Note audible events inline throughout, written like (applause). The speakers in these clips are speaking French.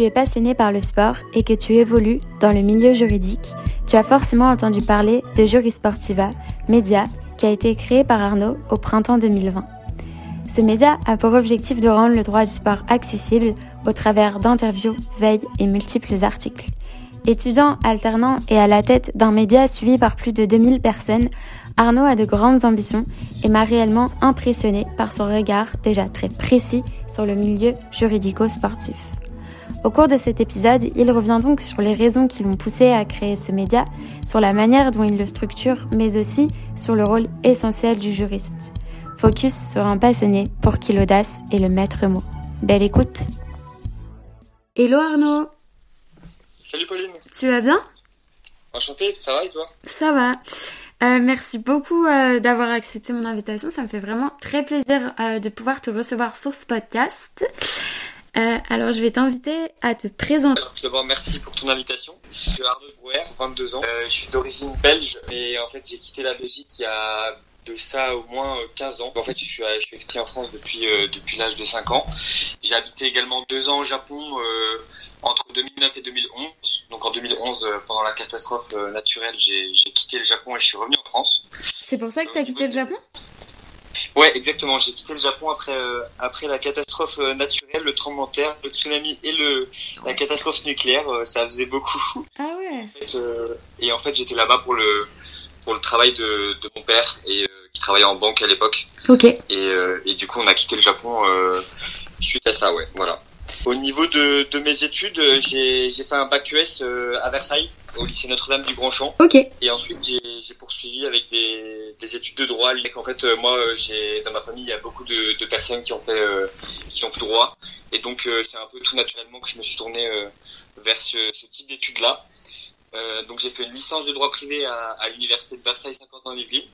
tu es passionné par le sport et que tu évolues dans le milieu juridique, tu as forcément entendu parler de Jurisportiva, média qui a été créé par Arnaud au printemps 2020. Ce média a pour objectif de rendre le droit du sport accessible au travers d'interviews, veilles et multiples articles. Étudiant, alternant et à la tête d'un média suivi par plus de 2000 personnes, Arnaud a de grandes ambitions et m'a réellement impressionné par son regard déjà très précis sur le milieu juridico-sportif. Au cours de cet épisode, il revient donc sur les raisons qui l'ont poussé à créer ce média, sur la manière dont il le structure, mais aussi sur le rôle essentiel du juriste. Focus sur un passionné pour qui l'audace est le maître mot. Belle écoute Hello Arnaud Salut Pauline Tu vas bien? Enchanté, ça va et toi? Ça va. Euh, merci beaucoup euh, d'avoir accepté mon invitation. Ça me fait vraiment très plaisir euh, de pouvoir te recevoir sur ce podcast. Alors, je vais t'inviter à te présenter. Alors, tout d'abord, merci pour ton invitation. Je suis Arnaud Brouwer, 22 ans. je suis d'origine belge et en fait, j'ai quitté la Belgique il y a de ça au moins 15 ans. En fait, je suis, je suis expatrié en France depuis, depuis l'âge de 5 ans. J'ai habité également deux ans au Japon entre 2009 et 2011. Donc en 2011, euh, pendant la catastrophe euh, naturelle, j'ai quitté le Japon et je suis revenu en France. C'est pour ça que tu as quitté le Japon? Ouais, exactement. J'ai quitté le Japon après euh, après la catastrophe naturelle, le tremblement de terre, le tsunami et le la catastrophe nucléaire. ça faisait beaucoup. Ah ouais. et en fait, j'étais là-bas pour le pour le travail de, de mon père et qui travaillait en banque à l'époque. Ok. Et, et du coup, on a quitté le Japon suite à ça, ouais. Voilà. Au niveau de, de mes études, euh, j'ai fait un bac ES euh, à Versailles, au lycée Notre-Dame du Grand Champ. Ok. Et ensuite, j'ai poursuivi avec des, des, études de droit. En fait, euh, moi, j'ai dans ma famille, il y a beaucoup de, de personnes qui ont fait qui ont fait droit, et donc c'est un peu tout naturellement que je me suis tourné vers ce, ce type d'études-là. donc j'ai fait une licence de droit privé à, à l'université de Versailles 50 ans Yvelines.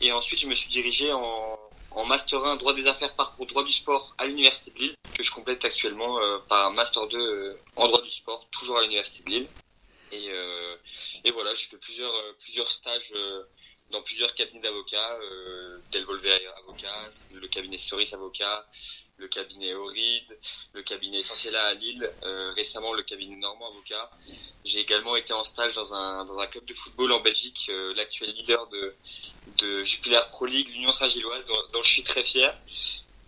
Et ensuite, je me suis dirigé en, en Master 1 droit des affaires parcours droit du sport à l'Université de Lille, que je complète actuellement euh, par un Master 2 euh, en droit du sport, toujours à l'Université de Lille. Et, euh, et voilà, j'ai fait plusieurs, plusieurs stages dans plusieurs cabinets d'avocats, euh, Delvolver avocat, le cabinet Soris avocat, le cabinet Oride, le cabinet Essentiel à Lille, euh, récemment le cabinet Normand avocat. J'ai également été en stage dans un, dans un club de football en Belgique, euh, l'actuel leader de, de Jupiler Pro League, l'Union Saint-Gilloise, dont, je suis très fier.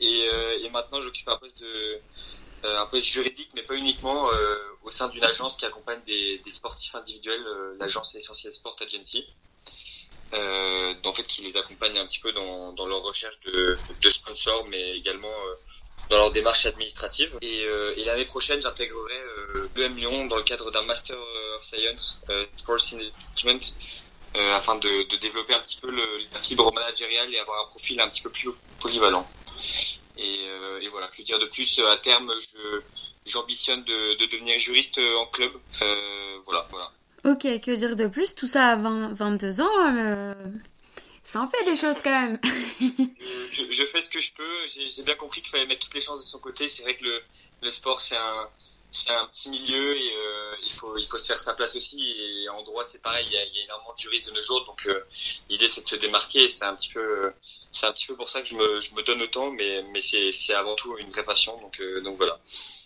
Et, euh, et maintenant, j'occupe un poste de un poste juridique, mais pas uniquement, au sein d'une agence qui accompagne des, des sportifs individuels, l'agence Essentiel Sport Agency euh, en fait qui les accompagne un petit peu dans, leur recherche de, sponsors, mais également euh, dans leur démarche administrative. Et, euh, l'année prochaine, j'intégrerai euh, l'EM Lyon dans le cadre d'un Master of Science euh, Sports Management afin de, développer un petit peu le, la fibre managériale et avoir un profil un petit peu plus polyvalent. Et, voilà, que dire de plus À terme, j'ambitionne de, de devenir juriste en club. voilà, voilà. Ok, que dire de plus? Tout ça à 20, 22 ans, euh, ça en fait des choses quand même. (laughs) je, je, fais ce que je peux. J'ai bien compris qu'il fallait mettre toutes les chances de son côté. C'est vrai que le, le sport, c'est un, c'est un petit milieu et euh, il faut il faut se faire sa place aussi. Et en droit c'est pareil. Il y a, il y a énormément de juristes de nos jours. Donc euh, l'idée c'est de se démarquer. C'est un petit peu c'est un petit peu pour ça que je me, je me donne autant mais mais c'est c'est avant tout une vraie passion. Donc donc voilà.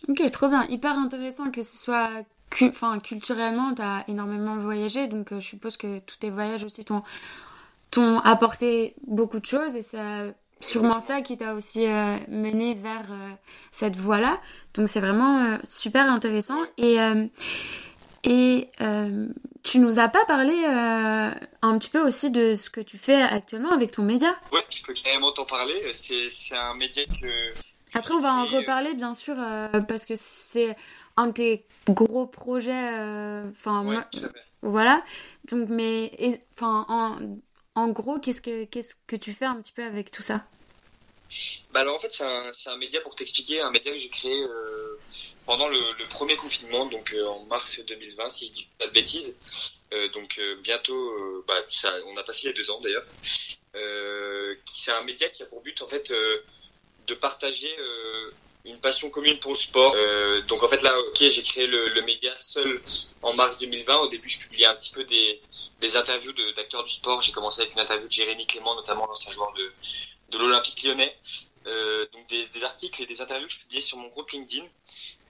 Ok trop bien. Hyper intéressant que ce soit enfin, culturellement, tu as énormément voyagé, donc euh, je suppose que tous tes voyages aussi t'ont apporté beaucoup de choses et c'est sûrement ça qui t'a aussi euh, mené vers euh, cette voie-là. Donc c'est vraiment super intéressant. Et, et tu nous as pas parlé un petit peu aussi de ce que tu fais actuellement avec ton média? Ouais, je peux carrément t'en parler. C'est un média que... Après, on va en reparler, bien sûr, parce que c'est un de tes gros projets. Euh, enfin, voilà. Donc, mais, enfin, en, en, gros, qu'est-ce que qu'est-ce que tu fais un petit peu avec tout ça? Bah alors en fait c'est un, un, média pour t'expliquer, un média que j'ai créé euh, pendant le, le, premier confinement, donc euh, en mars 2020 si je dis pas de bêtises. donc bientôt, bah, ça, on a passé les deux ans d'ailleurs. c'est un média qui a pour but en fait de partager une passion commune pour le sport. Euh, donc en fait là, ok, j'ai créé le, le, média seul en mars 2020. Au début, je publiais un petit peu des, des interviews d'acteurs du sport. J'ai commencé avec une interview de Jérémy Clément, notamment l'ancien joueur de, de l'Olympique lyonnais. donc des, articles et des interviews que je publiais sur mon groupe LinkedIn.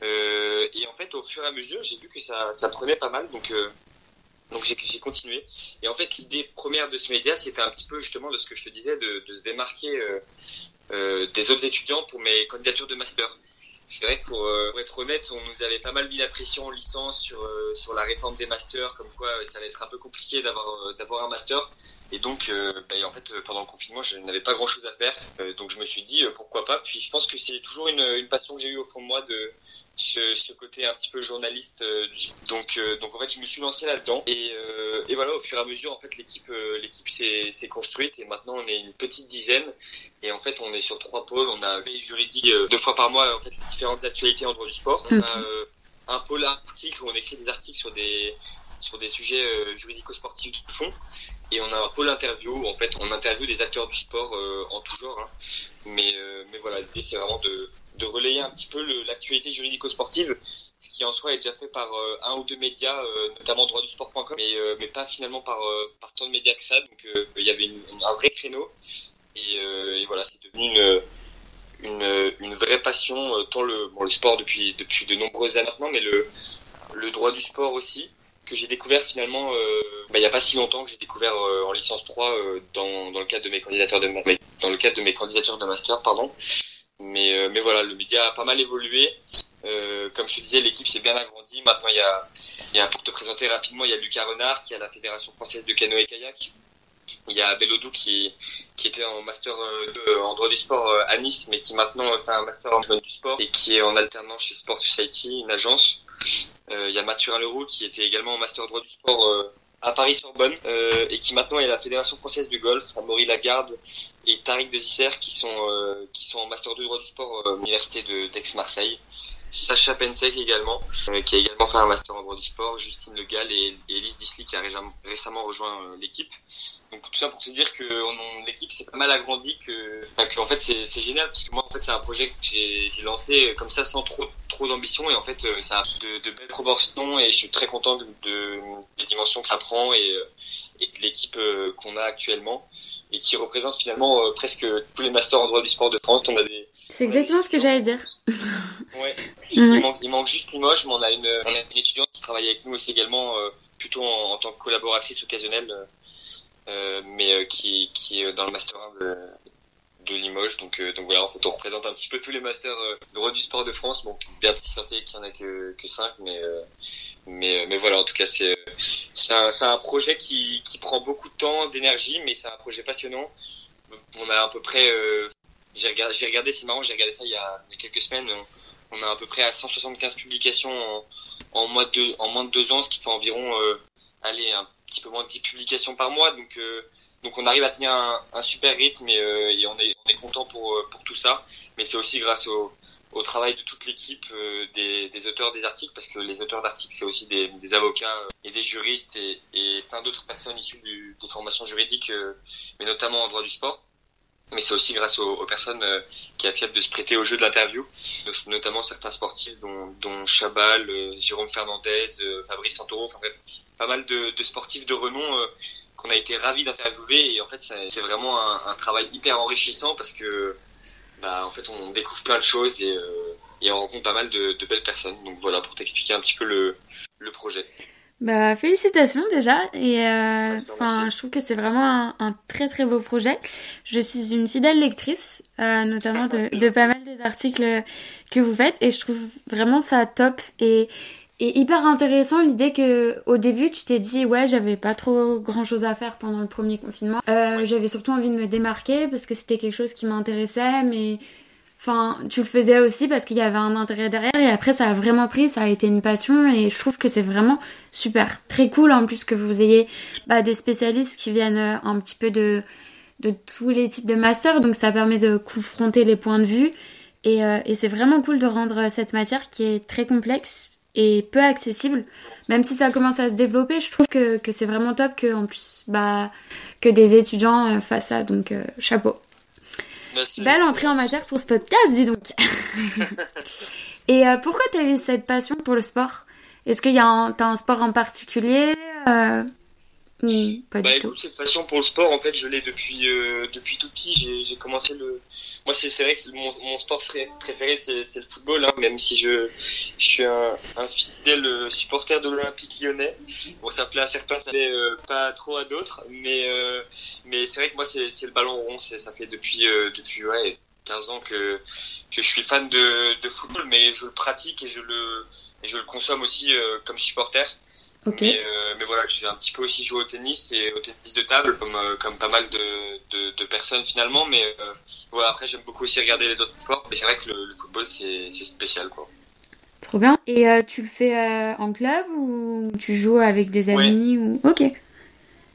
et en fait, au fur et à mesure, j'ai vu que ça, ça prenait pas mal. Donc, donc j'ai continué. Et en fait, l'idée première de ce média, c'était un petit peu justement de ce que je te disais, de, de se démarquer euh, des autres étudiants pour mes candidatures de master. C'est vrai que pour, euh, être honnête, on nous avait pas mal mis la pression en licence sur euh, sur la réforme des masters, comme quoi ça allait être un peu compliqué d'avoir d'avoir un master. Et donc, bah, en fait, pendant le confinement, je n'avais pas grand chose à faire, donc je me suis dit pourquoi pas. Puis je pense que c'est toujours une, une passion que j'ai eue au fond de moi de ce, ce, côté un petit peu journaliste. Euh, donc, euh, donc en fait, je me suis lancé là-dedans et, euh, et, voilà, au fur et à mesure, en fait, l'équipe, l'équipe s'est construite et maintenant on est une petite dizaine et en fait, on est sur trois pôles. On a veille juridique deux fois par mois, en fait, différentes actualités en droit du sport. On a un pôle article où on écrit des articles sur des sur des sujets juridico-sportifs de fond. Et on a un pôle interview en fait on interviewe des acteurs du sport en tout genre. Hein. Mais, mais voilà, l'idée c'est vraiment de, de relayer un petit peu l'actualité juridico-sportive, ce qui en soi est déjà fait par euh, un ou deux médias, euh, notamment droitdusport.com, mais, euh, mais pas finalement par, par tant de médias que ça. Donc il y avait une, un vrai créneau. Et, et voilà, c'est devenu une, une, une, vraie passion, tant le, bon, le sport depuis, depuis de nombreuses années maintenant, mais le, le droit du sport aussi que j'ai découvert finalement bah, il n'y a pas si longtemps que j'ai découvert en licence 3 dans, dans le cadre de mes candidatures de dans le cadre de mes candidatures de master pardon mais, euh, mais voilà, le média a pas mal évolué. Euh, comme je te disais, l'équipe s'est bien agrandie. Maintenant, il y a, il y a, pour te présenter rapidement, il y a Lucas Renard qui est à la Fédération française de canoë kayak. Il y a Belodou qui, qui était en master euh, en droit du sport à Nice, mais qui maintenant fait un master en droit du sport et qui est en alternance chez Sport Society, une agence. Il y a Mathurin Leroux qui était également en master droit du sport à Paris-Sorbonne euh, et qui maintenant est la Fédération française du golf, Amaury Lagarde et Tariq de Zisser qui sont euh, qui sont en master 2 droit du sport euh, à l'université de d'Aix-Marseille. Sacha Pensek également, qui a également fait un master en droit du sport, Justine Le Gall et, Elise Disley qui a récemment rejoint l'équipe. Donc tout ça pour te dire que l'équipe s'est pas mal agrandie, que, en fait c'est génial parce que moi en fait c'est un projet que j'ai lancé comme ça sans trop trop d'ambition et en fait ça a de, de, belles proportions et je suis très content de, de des dimensions que ça prend et, et de l'équipe euh, qu'on a actuellement et qui représente finalement euh, presque tous les masters en droit du sport de France. On a des c'est exactement ce que j'allais dire. ouais. (laughs) Il, manque, il manque juste Limoges, mais on a une, on a une étudiante qui travaille avec nous aussi également, euh, plutôt en, en, tant que collaboratrice occasionnelle. Euh, mais euh, qui, qui est dans le master 1 de, de Limoges. Donc, euh, donc voilà, on représente un petit peu tous les masters droit du sport de France. Bon, bien si santé qu'il n'y en a que, que 5, mais, mais, mais voilà, en tout cas, c'est un, un, projet qui, qui prend beaucoup de temps, d'énergie, mais c'est un projet passionnant. On a à peu près, j'ai regardé, c'est marrant, j'ai regardé ça il y, a, quelques semaines. On, a à peu près à 175 publications en, en, moins de deux, de ans, ce qui fait environ, un petit peu moins de 10 publications par mois. Donc, euh, donc on arrive à tenir un, super rythme et, euh, on est, on est content pour, euh, pour tout ça. Mais c'est aussi grâce au, au travail de toute l'équipe des, des, auteurs des articles, parce que les auteurs d'articles, c'est aussi des, avocats et des juristes et, et plein d'autres personnes issues du, des formations juridiques, mais notamment en droit du sport. Mais c'est aussi grâce aux, personnes qui acceptent de se prêter au jeu de l'interview, notamment certains sportifs dont, dont Chabal, Jérôme Fernandez, Fabrice Santoro, enfin bref, pas mal de, de sportifs de renom euh, qu'on a été ravis d'interviewer. Et en fait c'est vraiment un, un, travail hyper enrichissant parce que bah en fait on découvre plein de choses et, euh, et on rencontre pas mal de, de, belles personnes. Donc voilà pour t'expliquer un petit peu le, le projet. Bah félicitations déjà. Et euh, enfin je trouve que c'est vraiment un, un, très très beau projet. Je suis une fidèle lectrice euh, notamment (laughs) de, de pas mal des articles que vous faites. Et je trouve vraiment ça top. Et et hyper intéressant l'idée que au début tu t'es dit ouais j'avais pas trop grand chose à faire pendant le premier confinement. Euh, j'avais surtout envie de me démarquer parce que c'était quelque chose qui m'intéressait mais enfin tu le faisais aussi parce qu'il y avait un intérêt derrière et après ça a vraiment pris, ça a été une passion et je trouve que c'est vraiment super, très cool en plus que vous ayez bah, des spécialistes qui viennent euh, un petit peu de de tous les types de masters donc ça permet de confronter les points de vue et, euh, et c'est vraiment cool de rendre cette matière qui est très complexe et peu accessible. Même si ça commence à se développer, je trouve que, que c'est vraiment top que, en plus, bah, que des étudiants euh, fassent ça. Donc, euh, chapeau. Belle entrée en matière pour ce podcast, dis donc. (laughs) et euh, pourquoi tu as eu cette passion pour le sport? Est-ce qu'il y a un, as un sport en particulier bah écoute, cette passion pour le sport, en fait, je l'ai depuis depuis tout petit. J'ai commencé le. Moi, c'est vrai que mon, mon sport préféré, c'est le football, hein, même si je, je suis un, un fidèle supporter de l'Olympique lyonnais. Bon, ça plaît à certains, ça plaît euh, pas trop à d'autres, mais euh, mais c'est vrai que moi, c'est le ballon rond. Ça fait depuis depuis ouais 15 ans que que je suis fan de, de football, mais je le pratique et je le et je le consomme aussi comme supporter. Mais, euh, mais, voilà, j'ai un petit peu aussi joué au tennis et au tennis de table, comme, euh, comme pas mal de, de, de personnes finalement. Mais euh, voilà, après, j'aime beaucoup aussi regarder les autres sports. Mais c'est vrai que le, le football, c'est spécial, quoi. Trop bien. Et tu le fais en club ou tu joues avec des amis ou... Ok.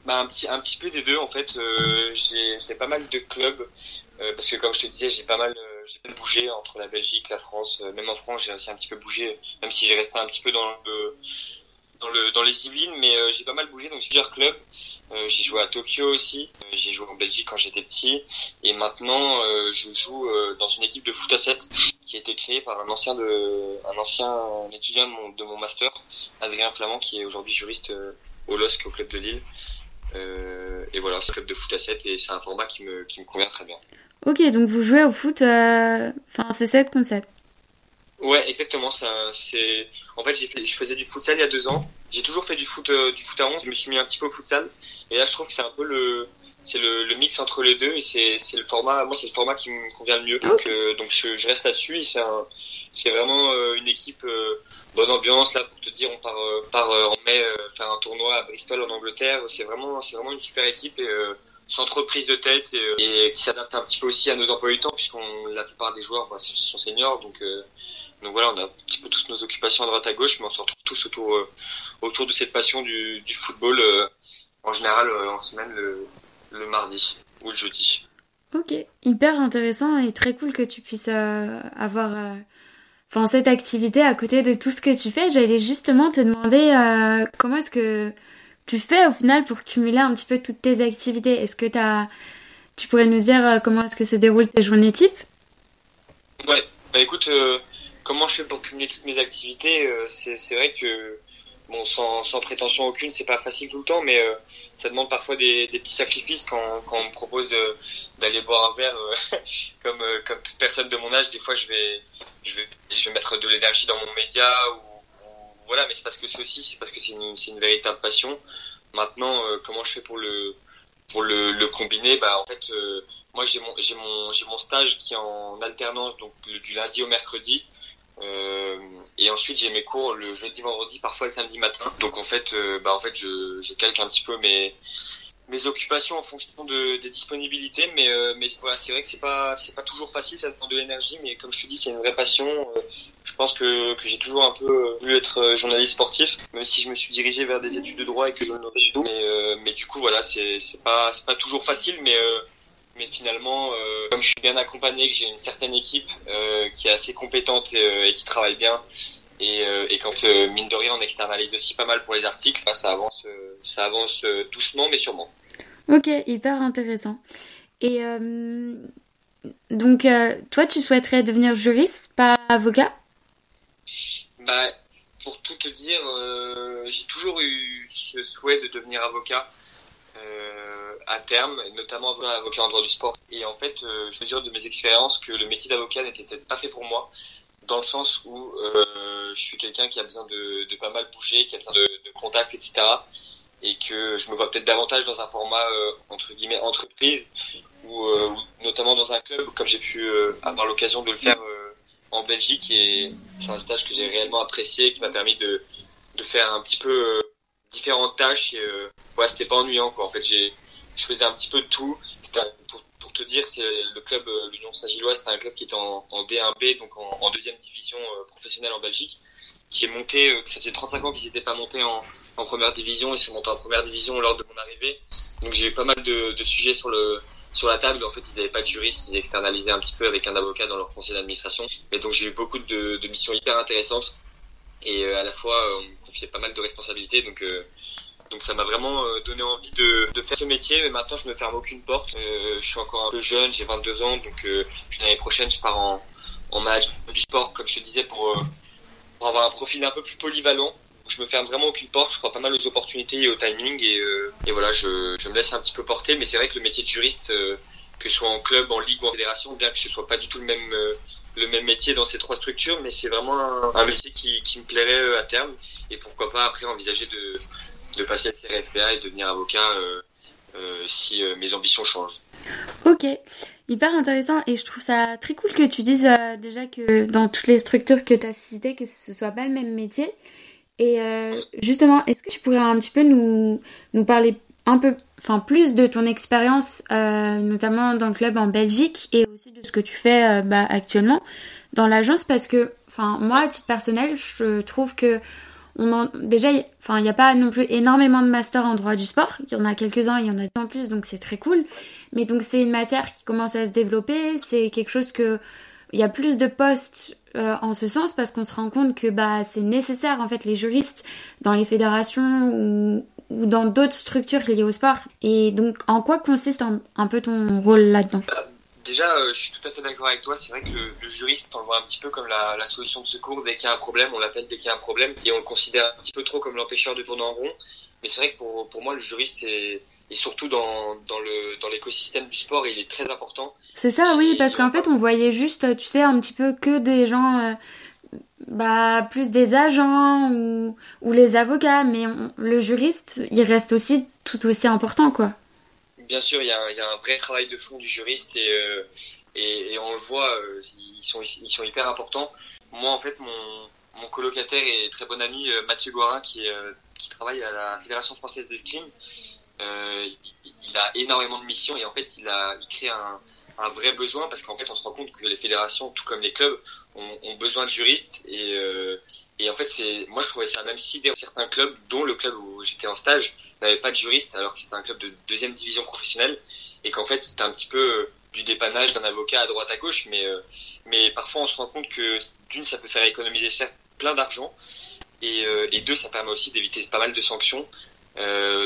Bah, un, petit, un petit peu des deux, en fait. j'ai fait pas mal de clubs. parce que comme je te disais, j'ai pas mal j'ai bougé entre la Belgique, la France. même en France, j'ai aussi un petit peu bougé, même si j'ai resté un petit peu dans le dans, le, dans les Yvelines, mais euh, j'ai pas mal bougé dans plusieurs clubs. Euh, j'ai joué à Tokyo aussi, euh, j'ai joué en Belgique quand j'étais petit, et maintenant je joue dans une équipe de foot à 7 qui a été créée par un ancien de, un ancien étudiant de mon, de mon master, Adrien Flamand, qui est aujourd'hui juriste au LOSC, au club de Lille. et voilà, c'est un club de foot à 7 et c'est un format qui me, qui me convient très bien. Ok, donc vous jouez au foot, enfin c'est 7 contre 7 Ouais, exactement. C'est en fait, fait, je faisais du futsal il y a deux ans. J'ai toujours fait du foot, euh, du foot à 11. Je me suis mis un petit peu au futsal. Et là, je trouve que c'est un peu le, c'est le, le, mix entre les deux. Et c'est, c'est le format. Moi, c'est le format qui me convient le mieux. Donc, euh, donc je, je, reste là-dessus. Et c'est un, c'est vraiment euh, une équipe bonne ambiance là pour te dire. On part, part en mai faire un tournoi à Bristol en Angleterre. C'est vraiment, c'est vraiment une super équipe et sans trop prise de tête et, qui s'adapte un petit peu aussi à nos emplois du temps puisqu'on la plupart des joueurs bah, sont seniors donc donc voilà, on a un petit peu tous nos occupations à droite à gauche, mais on se retrouve tous autour, euh, autour de cette passion du, du football, euh, en général euh, en semaine le, le, mardi ou le jeudi. Ok, hyper intéressant et très cool que tu puisses avoir enfin, cette activité à côté de tout ce que tu fais. J'allais justement te demander comment est-ce que tu fais au final pour cumuler un petit peu toutes tes activités? Est-ce que as... tu pourrais nous dire comment est-ce que se déroulent tes journées types Ouais, bah écoute, comment je fais pour cumuler toutes mes activités euh, C'est vrai que bon, sans, sans prétention aucune, c'est pas facile tout le temps, mais euh, ça demande parfois des, des, petits sacrifices quand, quand on me propose euh, d'aller boire un verre, (laughs) comme, comme toute personne de mon âge. Des fois, je vais, je vais, je vais mettre de l'énergie dans mon média ou, voilà, mais c'est parce que c'est aussi, c'est parce que c'est une, une véritable passion. Maintenant, comment je fais pour le pour le, le combiner? Bah en fait moi j'ai mon j'ai mon j'ai mon stage qui est en alternance donc du lundi au mercredi euh, et ensuite j'ai mes cours le jeudi, vendredi, parfois le samedi matin. Donc en fait, euh, bah en fait je, je calque un petit peu mes mes occupations en fonction de, des disponibilités, mais euh, mais voilà, c'est vrai que c'est pas c'est pas toujours facile, ça demande de l'énergie, mais comme je te dis, c'est une vraie passion. je pense que que j'ai toujours un peu voulu être journaliste sportif, même si je me suis dirigé vers des études de droit et que je ne l'aurais du tout. Mais mais du coup voilà, c'est c'est pas c'est pas toujours facile, mais mais finalement, euh, comme je suis bien accompagné, que j'ai une certaine équipe euh, qui est assez compétente et, euh, et qui travaille bien, et, et quand mine de rien on externalise aussi pas mal pour les articles, là, ça avance, ça avance doucement mais sûrement. Ok, hyper intéressant. Et donc, toi, tu souhaiterais devenir juriste, pas avocat? Bah, pour tout te dire, j'ai toujours eu ce souhait de devenir avocat. Euh, à terme, notamment avocat en droit du sport. Et en fait, euh, je mesure de mes expériences que le métier d'avocat n'était peut-être pas fait pour moi, dans le sens où euh, je suis quelqu'un qui a besoin de, de, pas mal bouger, qui a besoin de, de contacts, etc. Et que je me vois peut-être davantage dans un format entre guillemets entreprise ou, notamment dans un club, comme j'ai pu avoir l'occasion de le faire en Belgique. Et c'est un stage que j'ai réellement apprécié, qui m'a permis de, de faire un petit peu différentes tâches. Et, euh, ouais, c'était pas ennuyant quoi. En fait, j'ai, je faisais un petit peu de tout. Pour, pour, te dire, c'est le club euh, l'Union Saint-Gilloise, c'était un club qui était en, en D1B, donc en, en deuxième division euh, professionnelle en Belgique, qui est monté. Euh, ça faisait 35 ans qu'ils n'étaient pas montés en, en première division. Ils sont montés en première division lors de mon arrivée. Donc j'ai eu pas mal de, de sujets sur le sur la table. En fait, ils n'avaient pas de juriste, ils externalisaient un petit peu avec un avocat dans leur conseil d'administration. Et donc j'ai eu beaucoup de, de missions hyper intéressantes et euh, à la fois on me confiait pas mal de responsabilités donc euh, donc ça m'a vraiment euh, donné envie de, faire ce métier, mais maintenant je me ferme aucune porte. je suis encore un peu jeune, j'ai 22 ans, donc l'année prochaine je pars en, en du sport, comme je te disais, pour, avoir un profil un peu plus polyvalent. je me ferme vraiment aucune porte. Je crois pas mal aux opportunités et au timing. Et, voilà, je, me laisse un petit peu porter. Mais c'est vrai que le métier de juriste, que ce soit en club, en ligue ou en fédération, bien que ce soit pas du tout le même métier dans ces trois structures, mais c'est vraiment un, métier qui, me plairait à terme. Et pourquoi pas après envisager de, de passer le CRFPA et devenir avocat euh, si mes ambitions changent. Ok, hyper intéressant et je trouve ça très cool que tu dises euh, déjà que dans toutes les structures que tu as citées, que ce soit pas le même métier. Et euh, justement, est-ce que tu pourrais un petit peu nous, nous parler un peu, enfin plus de ton expérience, euh, notamment dans le club en Belgique et aussi de ce que tu fais bah, actuellement dans l'agence? Parce que, enfin moi à titre personnel, je trouve que on déjà, enfin, il n'y a pas non plus énormément de masters en droit du sport. Il y en a quelques-uns, il y en a en plus, donc c'est très cool. Mais donc c'est une matière qui commence à se développer. C'est quelque chose que il y a plus de postes euh, en ce sens parce qu'on se rend compte que bah c'est nécessaire en fait les juristes dans les fédérations ou, ou dans d'autres structures liées au sport. Et donc en quoi consiste un peu ton rôle là-dedans? Déjà, euh, je suis tout à fait d'accord avec toi. C'est vrai que le, juriste, on le voit un petit peu comme la, la solution de secours. Dès qu'il y a un problème, on l'appelle dès qu'il y a un problème. Et on le considère un petit peu trop comme l'empêcheur de tourner en rond. Mais c'est vrai que pour, pour moi, le juriste est, est surtout dans, dans le dans l'écosystème du sport, et il est très important. C'est ça, oui, parce qu'en fait, on voyait juste, tu sais, un petit peu que des gens, euh, bah, plus des agents ou, ou les avocats, mais le juriste, il reste aussi tout aussi important, quoi bien sûr, il y, a, un vrai travail de fond du juriste et, euh, on le voit, euh, ils, sont, hyper importants. Moi, en fait, mon, colocataire et très bon ami euh, Mathieu Gorin, qui, qui travaille à la Fédération française d'escrime, euh, il, il, a énormément de missions et en fait, il a il crée un, un vrai besoin parce qu'en fait, on se rend compte que les fédérations, tout comme les clubs, ont, ont besoin de juristes et, euh, et en fait, c'est moi je trouvais ça même si certains clubs, dont le club où j'étais en stage, n'avait pas de juriste alors que c'était un club de deuxième division professionnelle et qu'en fait c'était un petit peu euh, du dépannage d'un avocat à droite à gauche, mais euh, mais parfois on se rend compte que d'une ça peut faire économiser plein d'argent et, euh, et deux ça permet aussi d'éviter pas mal de sanctions.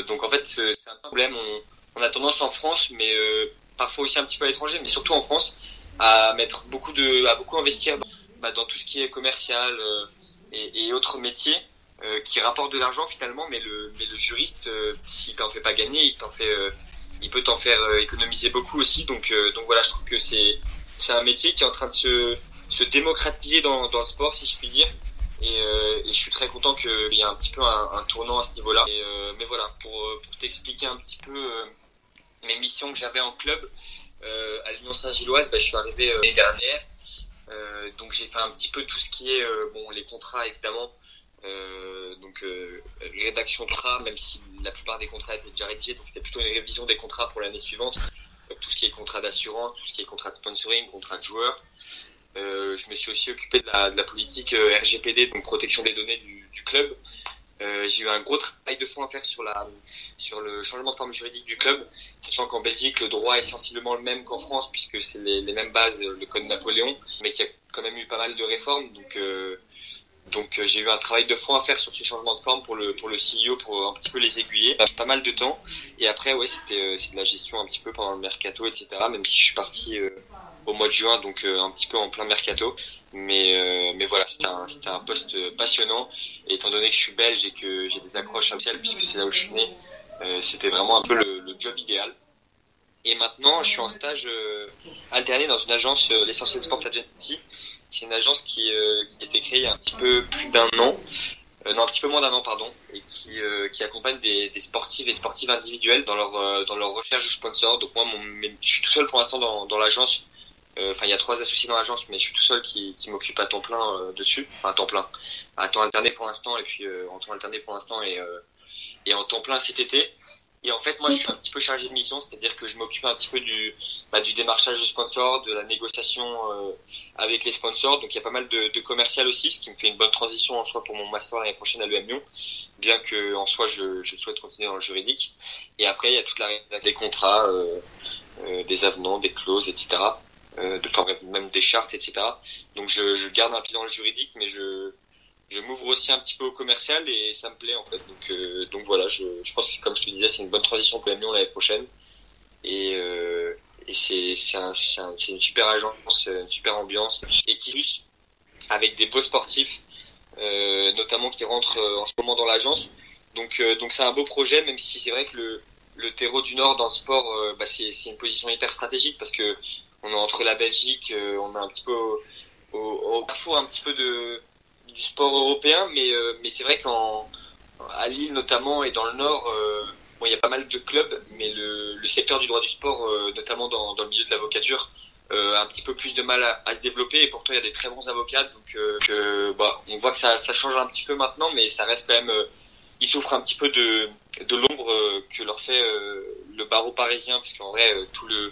Donc en fait c'est un problème. On, on, a tendance en France, mais parfois aussi un petit peu à l'étranger, mais surtout en France, à mettre beaucoup de à beaucoup investir dans, bah, dans tout ce qui est commercial et, et autres métiers euh, qui rapportent de l'argent finalement, mais le, mais le juriste, euh, s'il t'en fait pas gagner, il t'en fait, euh, il peut t'en faire économiser beaucoup aussi. Donc, donc voilà, je trouve que c'est, c'est un métier qui est en train de se, se démocratiser dans, dans le sport, si je puis dire. Et, et je suis très content qu'il y ait un petit peu un, un tournant à ce niveau-là. Et, mais voilà, pour, pour t'expliquer un petit peu mes missions que j'avais en club à l'Union Saint-Gilloise, bah, je suis arrivé l'année dernière. Euh, donc j'ai fait un petit peu tout ce qui est euh, bon les contrats évidemment euh, donc rédaction de contrat même si la plupart des contrats étaient déjà rédigés donc c'était plutôt une révision des contrats pour l'année suivante tout ce qui est contrat d'assurance tout ce qui est contrat de sponsoring contrat de joueurs je me suis aussi occupé de la, de la politique RGPD donc protection des données du, du club euh, j'ai eu un gros travail de fond à faire sur la sur le changement de forme juridique du club, sachant qu'en Belgique le droit est sensiblement le même qu'en France puisque c'est les, les, mêmes bases, le code Napoléon, mais qui a quand même eu pas mal de réformes. Donc euh, donc euh, j'ai eu un travail de fond à faire sur ce changement de forme pour le pour le CEO pour un petit peu les aiguiller. Pas mal de temps. Et après ouais c'était euh, de la gestion un petit peu pendant le mercato etc. Même si je suis parti au mois de juin donc un petit peu en plein mercato. Mais, euh, mais voilà, c'était un, poste passionnant. Et étant donné que je suis belge et que j'ai des accroches sociales, puisque c'est là où je suis né, euh, c'était vraiment un peu le, job idéal. Et maintenant, je suis en stage euh, alterné dans une agence, euh, l'Essentiel Sport Agency. C'est une agence qui, euh, a été créée il y a un petit peu plus d'un an. non, un petit peu moins d'un an, pardon, et qui, accompagne des, des sportifs et sportives individuels dans leur, dans leur recherche de sponsors. Donc moi, je suis tout seul pour l'instant dans, l'agence euh, enfin, il y a trois associés dans l'agence, mais je suis tout seul qui, qui m'occupe à temps plein euh, dessus. Enfin, à temps plein. À temps alterné pour l'instant, et puis euh, en temps alterné pour l'instant, et, et en temps plein cet été. Et en fait, moi, je suis un petit peu chargé de mission, c'est-à-dire que je m'occupe un petit peu du, bah, du démarchage de sponsors, de la négociation avec les sponsors. Donc, il y a pas mal de, de commercial aussi, ce qui me fait une bonne transition en soi pour mon master l'année prochaine à l'UM Lyon, bien que en soi, je, je souhaite continuer dans le juridique. Et après, il y a toute la des contrats, euh, des avenants, des clauses, etc euh, de faire même des chartes, etc. Donc je, je garde un pied dans le juridique, mais je, je m'ouvre aussi un petit peu au commercial et ça me plaît en fait. Donc, euh, donc voilà, je, je pense que comme je te disais, c'est une bonne transition pour Lyon l'année prochaine. Et, euh, et c'est, c'est, un, un, une super agence, une super ambiance et qui avec des beaux sportifs. notamment qui rentre en ce moment dans l'agence. Donc donc c'est un beau projet, même si c'est vrai que le le terreau du Nord dans le sport, bah, c'est une position hyper stratégique parce que on est entre la Belgique, on est un petit peu au, au, carrefour un petit peu de du sport européen, mais mais c'est vrai qu'en à Lille notamment et dans le Nord, bon, il y a pas mal de clubs, mais le, le secteur du droit du sport, notamment dans, dans le milieu de l'avocature, euh, un petit peu plus de mal à, se développer et pourtant il y a des très bons avocats donc euh, bah, on voit que ça, ça, change un petit peu maintenant mais ça reste quand même euh, ils souffrent un petit peu de, de l'ombre que leur fait le barreau parisien parce qu'en vrai tout le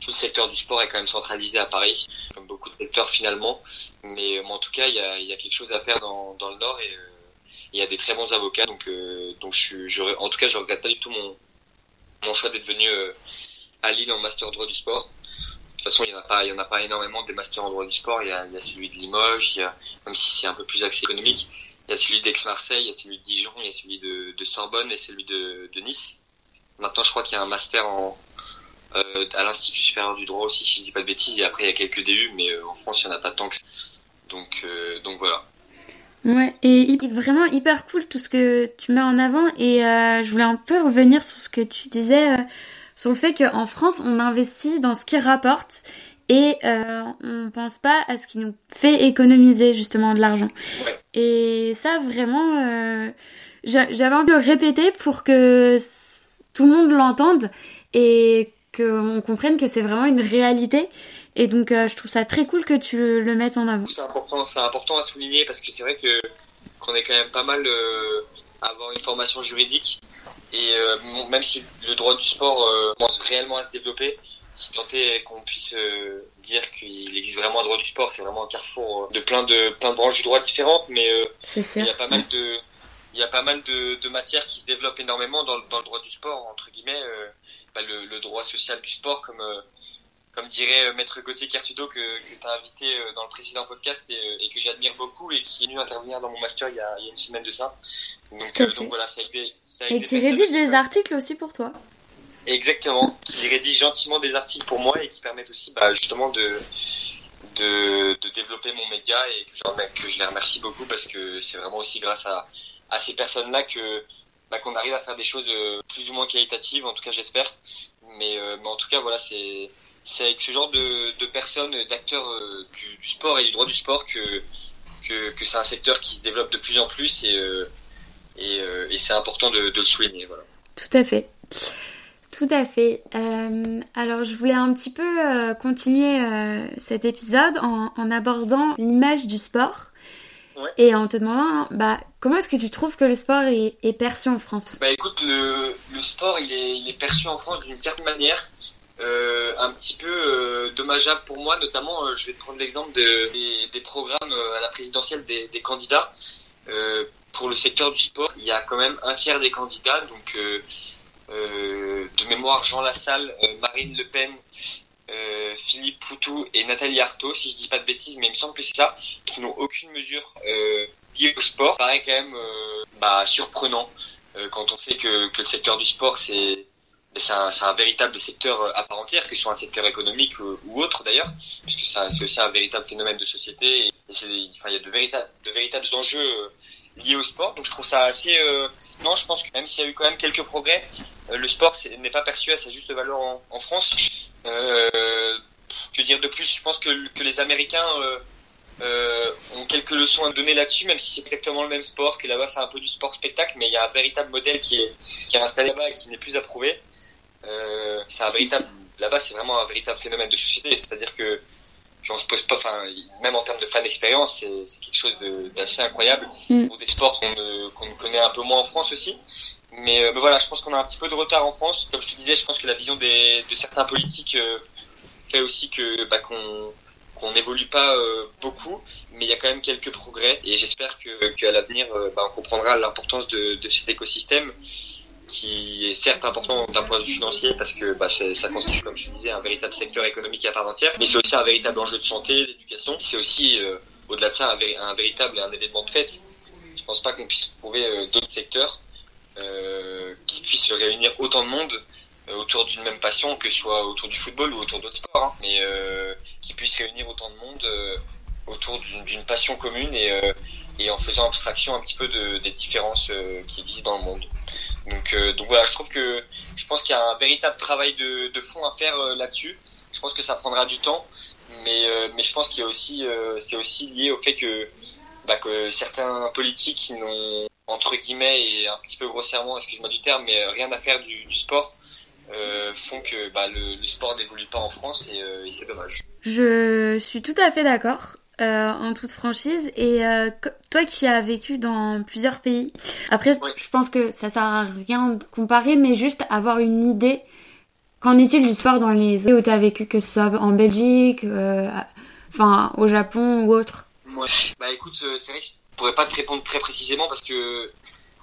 tout le secteur du sport est quand même centralisé à Paris comme beaucoup de secteurs finalement mais en tout cas il y a, y a quelque chose à faire dans, dans le nord et il y a des très bons avocats donc donc je, je en tout cas je regrette pas du tout mon mon choix d'être venu à Lille en master droit du sport de toute façon, il n'y en a pas, il y en a pas énormément des masters en droit du sport. Il y a, il y a celui de Limoges, il y a, même si c'est un peu plus axé économique, il y a celui d'Aix-Marseille, il y a celui de Dijon, il y a celui de, de Sorbonne et celui de, de, Nice. Maintenant, je crois qu'il y a un master en, euh, à l'Institut supérieur du droit aussi, si je dis pas de bêtises. Et après, il y a quelques DU, mais euh, en France, il n'y en a pas tant que ça. Donc, euh, donc voilà. Ouais, et vraiment hyper cool tout ce que tu mets en avant. Et je voulais un peu revenir sur ce que tu disais sur le fait qu'en France, on investit dans ce qui rapporte et euh, on pense pas à ce qui nous fait économiser justement de l'argent. Et ça, vraiment, euh, j'avais envie de le répéter pour que tout le monde l'entende et qu'on comprenne que c'est vraiment une réalité. Et donc, euh, je trouve ça très cool que tu le mettes en avant. C'est important, c'est important à souligner parce que c'est vrai que qu'on est quand même pas mal euh, avoir une formation juridique et euh, même si le droit du sport euh, commence réellement à se développer, si tant est qu'on puisse dire qu'il existe vraiment un droit du sport, c'est vraiment un carrefour de plein de plein de branches du droit différentes, mais il y a pas mal de il y a pas mal de, de matières qui se développent énormément dans, dans le droit du sport entre guillemets bah, le, le, droit social du sport comme comme dirait Maître Gauthier Cartudo que, que tu as invité dans le précédent podcast et, et que j'admire beaucoup et qui est venu intervenir dans mon master il y a, il y a une semaine de ça. Donc, euh, donc voilà, ça ça Et qui rédige des articles aussi pour toi. Exactement, qui rédige gentiment des articles pour moi et qui permettent aussi bah, justement de, de, de, développer mon média et que je, que je les remercie beaucoup parce que c'est vraiment aussi grâce à, à ces personnes-là que bah, qu'on arrive à faire des choses euh, plus ou moins qualitatives, en tout cas j'espère. Mais, euh, mais en tout cas voilà, c'est c'est avec ce genre de, de personnes, d'acteurs du, du, sport et du droit du sport que que, c'est un secteur qui se développe de plus en plus et euh, et, c'est important de, le souligner. Tout à fait. Tout à fait. Euh, alors je voulais un petit peu euh, continuer cet épisode en, abordant l'image du sport. Et en te demandant, bah, comment est-ce que tu trouves que le sport est, perçu en France? Bah écoute, le, sport il est, il est, perçu en France d'une certaine manière, un petit peu dommageable pour moi, notamment je vais te prendre l'exemple des, des, programmes à la présidentielle des, des candidats. Pour le secteur du sport, il y a quand même un tiers des candidats, donc euh, euh, de mémoire Jean Lassalle, euh, Marine Le Pen, Philippe Poutou et Nathalie Arthaud, si je dis pas de bêtises, mais il me semble que c'est ça, qui n'ont aucune mesure liée au sport. Ça paraît quand même bah, surprenant quand on sait que, que le secteur du sport c'est un, un, véritable secteur à part entière, que ce soit un secteur économique ou, autre d'ailleurs, puisque c'est aussi un véritable phénomène de société. Et, enfin, il y a de de véritables enjeux lié au sport. Donc je trouve ça assez... Euh... Non, je pense que même s'il y a eu quand même quelques progrès, euh, le sport n'est pas perçu à sa juste valeur en, en France. Euh, que dire de plus? Je pense que, que les Américains euh, ont quelques leçons à donner là-dessus, même si c'est exactement le même sport, que là-bas c'est un peu du sport spectacle, mais il y a un véritable modèle qui est, qui est installé là-bas et qui n'est plus approuvé. c'est un véritable... Là-bas c'est vraiment un véritable phénomène de société, c'est-à-dire que on se pose pas, enfin, même en termes de fan expérience, c'est quelque chose d'assez incroyable mm. pour des sports qu'on connaît un peu moins en France aussi. Mais, euh, voilà, je pense qu'on a un petit peu de retard en France. Comme je te disais, je pense que la vision des, de certains politiques euh, fait aussi que bah, qu'on qu'on n'évolue pas euh, beaucoup, mais il y a quand même quelques progrès et j'espère que qu'à l'avenir, bah, on comprendra l'importance de, de cet écosystème qui est certes important d'un point de vue financier parce que bah, ça constitue, comme je disais, un véritable secteur économique à part entière, mais c'est aussi un véritable enjeu de santé, d'éducation. C'est aussi, euh, au-delà de ça, un, véritable un événement de fête. Je pense pas qu'on puisse trouver euh, d'autres secteurs euh, qui puissent réunir autant de monde autour d'une même passion, que ce soit autour du football ou autour d'autres sports, hein, mais qui puissent réunir autant de monde autour d'une passion commune et, en faisant abstraction un petit peu de, des différences qui existent dans le monde. Donc, donc voilà, je trouve que je pense qu'il y a un véritable travail de, de fond à faire là-dessus. Je pense que ça prendra du temps, mais, mais je pense qu'il y a aussi, c'est aussi lié au fait que, bah, que certains politiques n'ont entre guillemets et un petit peu grossièrement, excuse-moi du terme, mais rien à faire du, du sport euh, font que bah, le, le, sport n'évolue pas en France et, euh, et c'est dommage. Je suis tout à fait d'accord. Euh, en toute franchise. Et euh, toi qui as vécu dans plusieurs pays, après, je pense que ça sert à rien de comparer, mais juste avoir une idée. Qu'en est-il du sport dans les pays où tu as vécu, que ce soit en Belgique, euh, enfin au Japon ou autre? Moi, bah écoute, c'est vrai que je pourrais pas te répondre très précisément parce que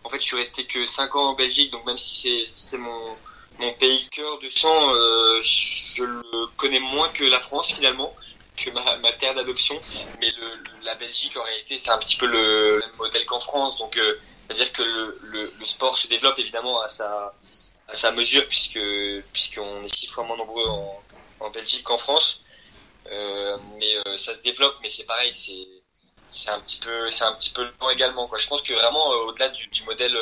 en fait, je suis resté que 5 ans en Belgique, donc même si c'est mon mon pays de cœur de sang, euh, je le connais moins que la France finalement, que ma, ma terre d'adoption. Mais le, la Belgique en réalité c'est un petit peu le même modèle qu'en France. Donc euh, c'est-à-dire que le, le, sport se développe évidemment à sa, à sa mesure puisque puisqu'on est six fois moins nombreux en, en Belgique qu'en France. Euh, mais euh, ça se développe, mais c'est pareil, c'est c'est un petit peu c'est un petit peu lent également quoi. Je pense que vraiment euh, au-delà du, du modèle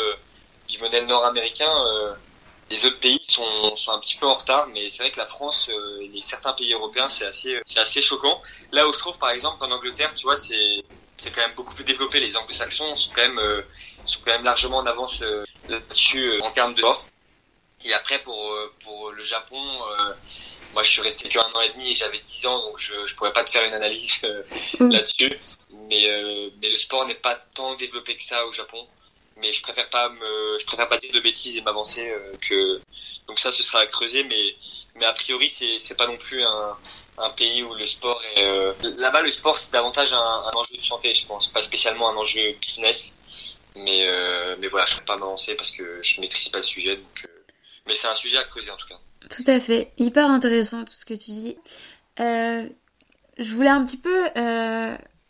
du modèle nord-américain les autres pays sont, sont un petit peu en retard, mais c'est vrai que la France euh, et certains pays européens, c'est assez, c'est assez choquant. Là où je trouve, par exemple, qu'en Angleterre, tu vois, c'est, c'est quand même beaucoup plus développé. Les Anglo-Saxons sont quand même, euh, sont quand même largement en avance euh, là-dessus euh, en termes de sport. Et après, pour, euh, pour le Japon, moi, je suis resté qu'un an et demi et j'avais 10 ans, donc je, je pourrais pas te faire une analyse mm. là-dessus. Mais, mais le sport n'est pas tant développé que ça au Japon mais je préfère pas me, je préfère pas dire de bêtises et m'avancer euh, que donc ça ce sera à creuser, mais mais a priori c'est c'est pas non plus un un pays où le sport est euh, là-bas le sport c'est davantage un, un, enjeu de santé je pense pas spécialement un enjeu business mais euh, mais voilà je peux pas m'avancer parce que je maîtrise pas le sujet donc euh, mais c'est un sujet à creuser en tout cas. Tout à fait. Hyper intéressant tout ce que tu dis. Euh, je voulais un petit peu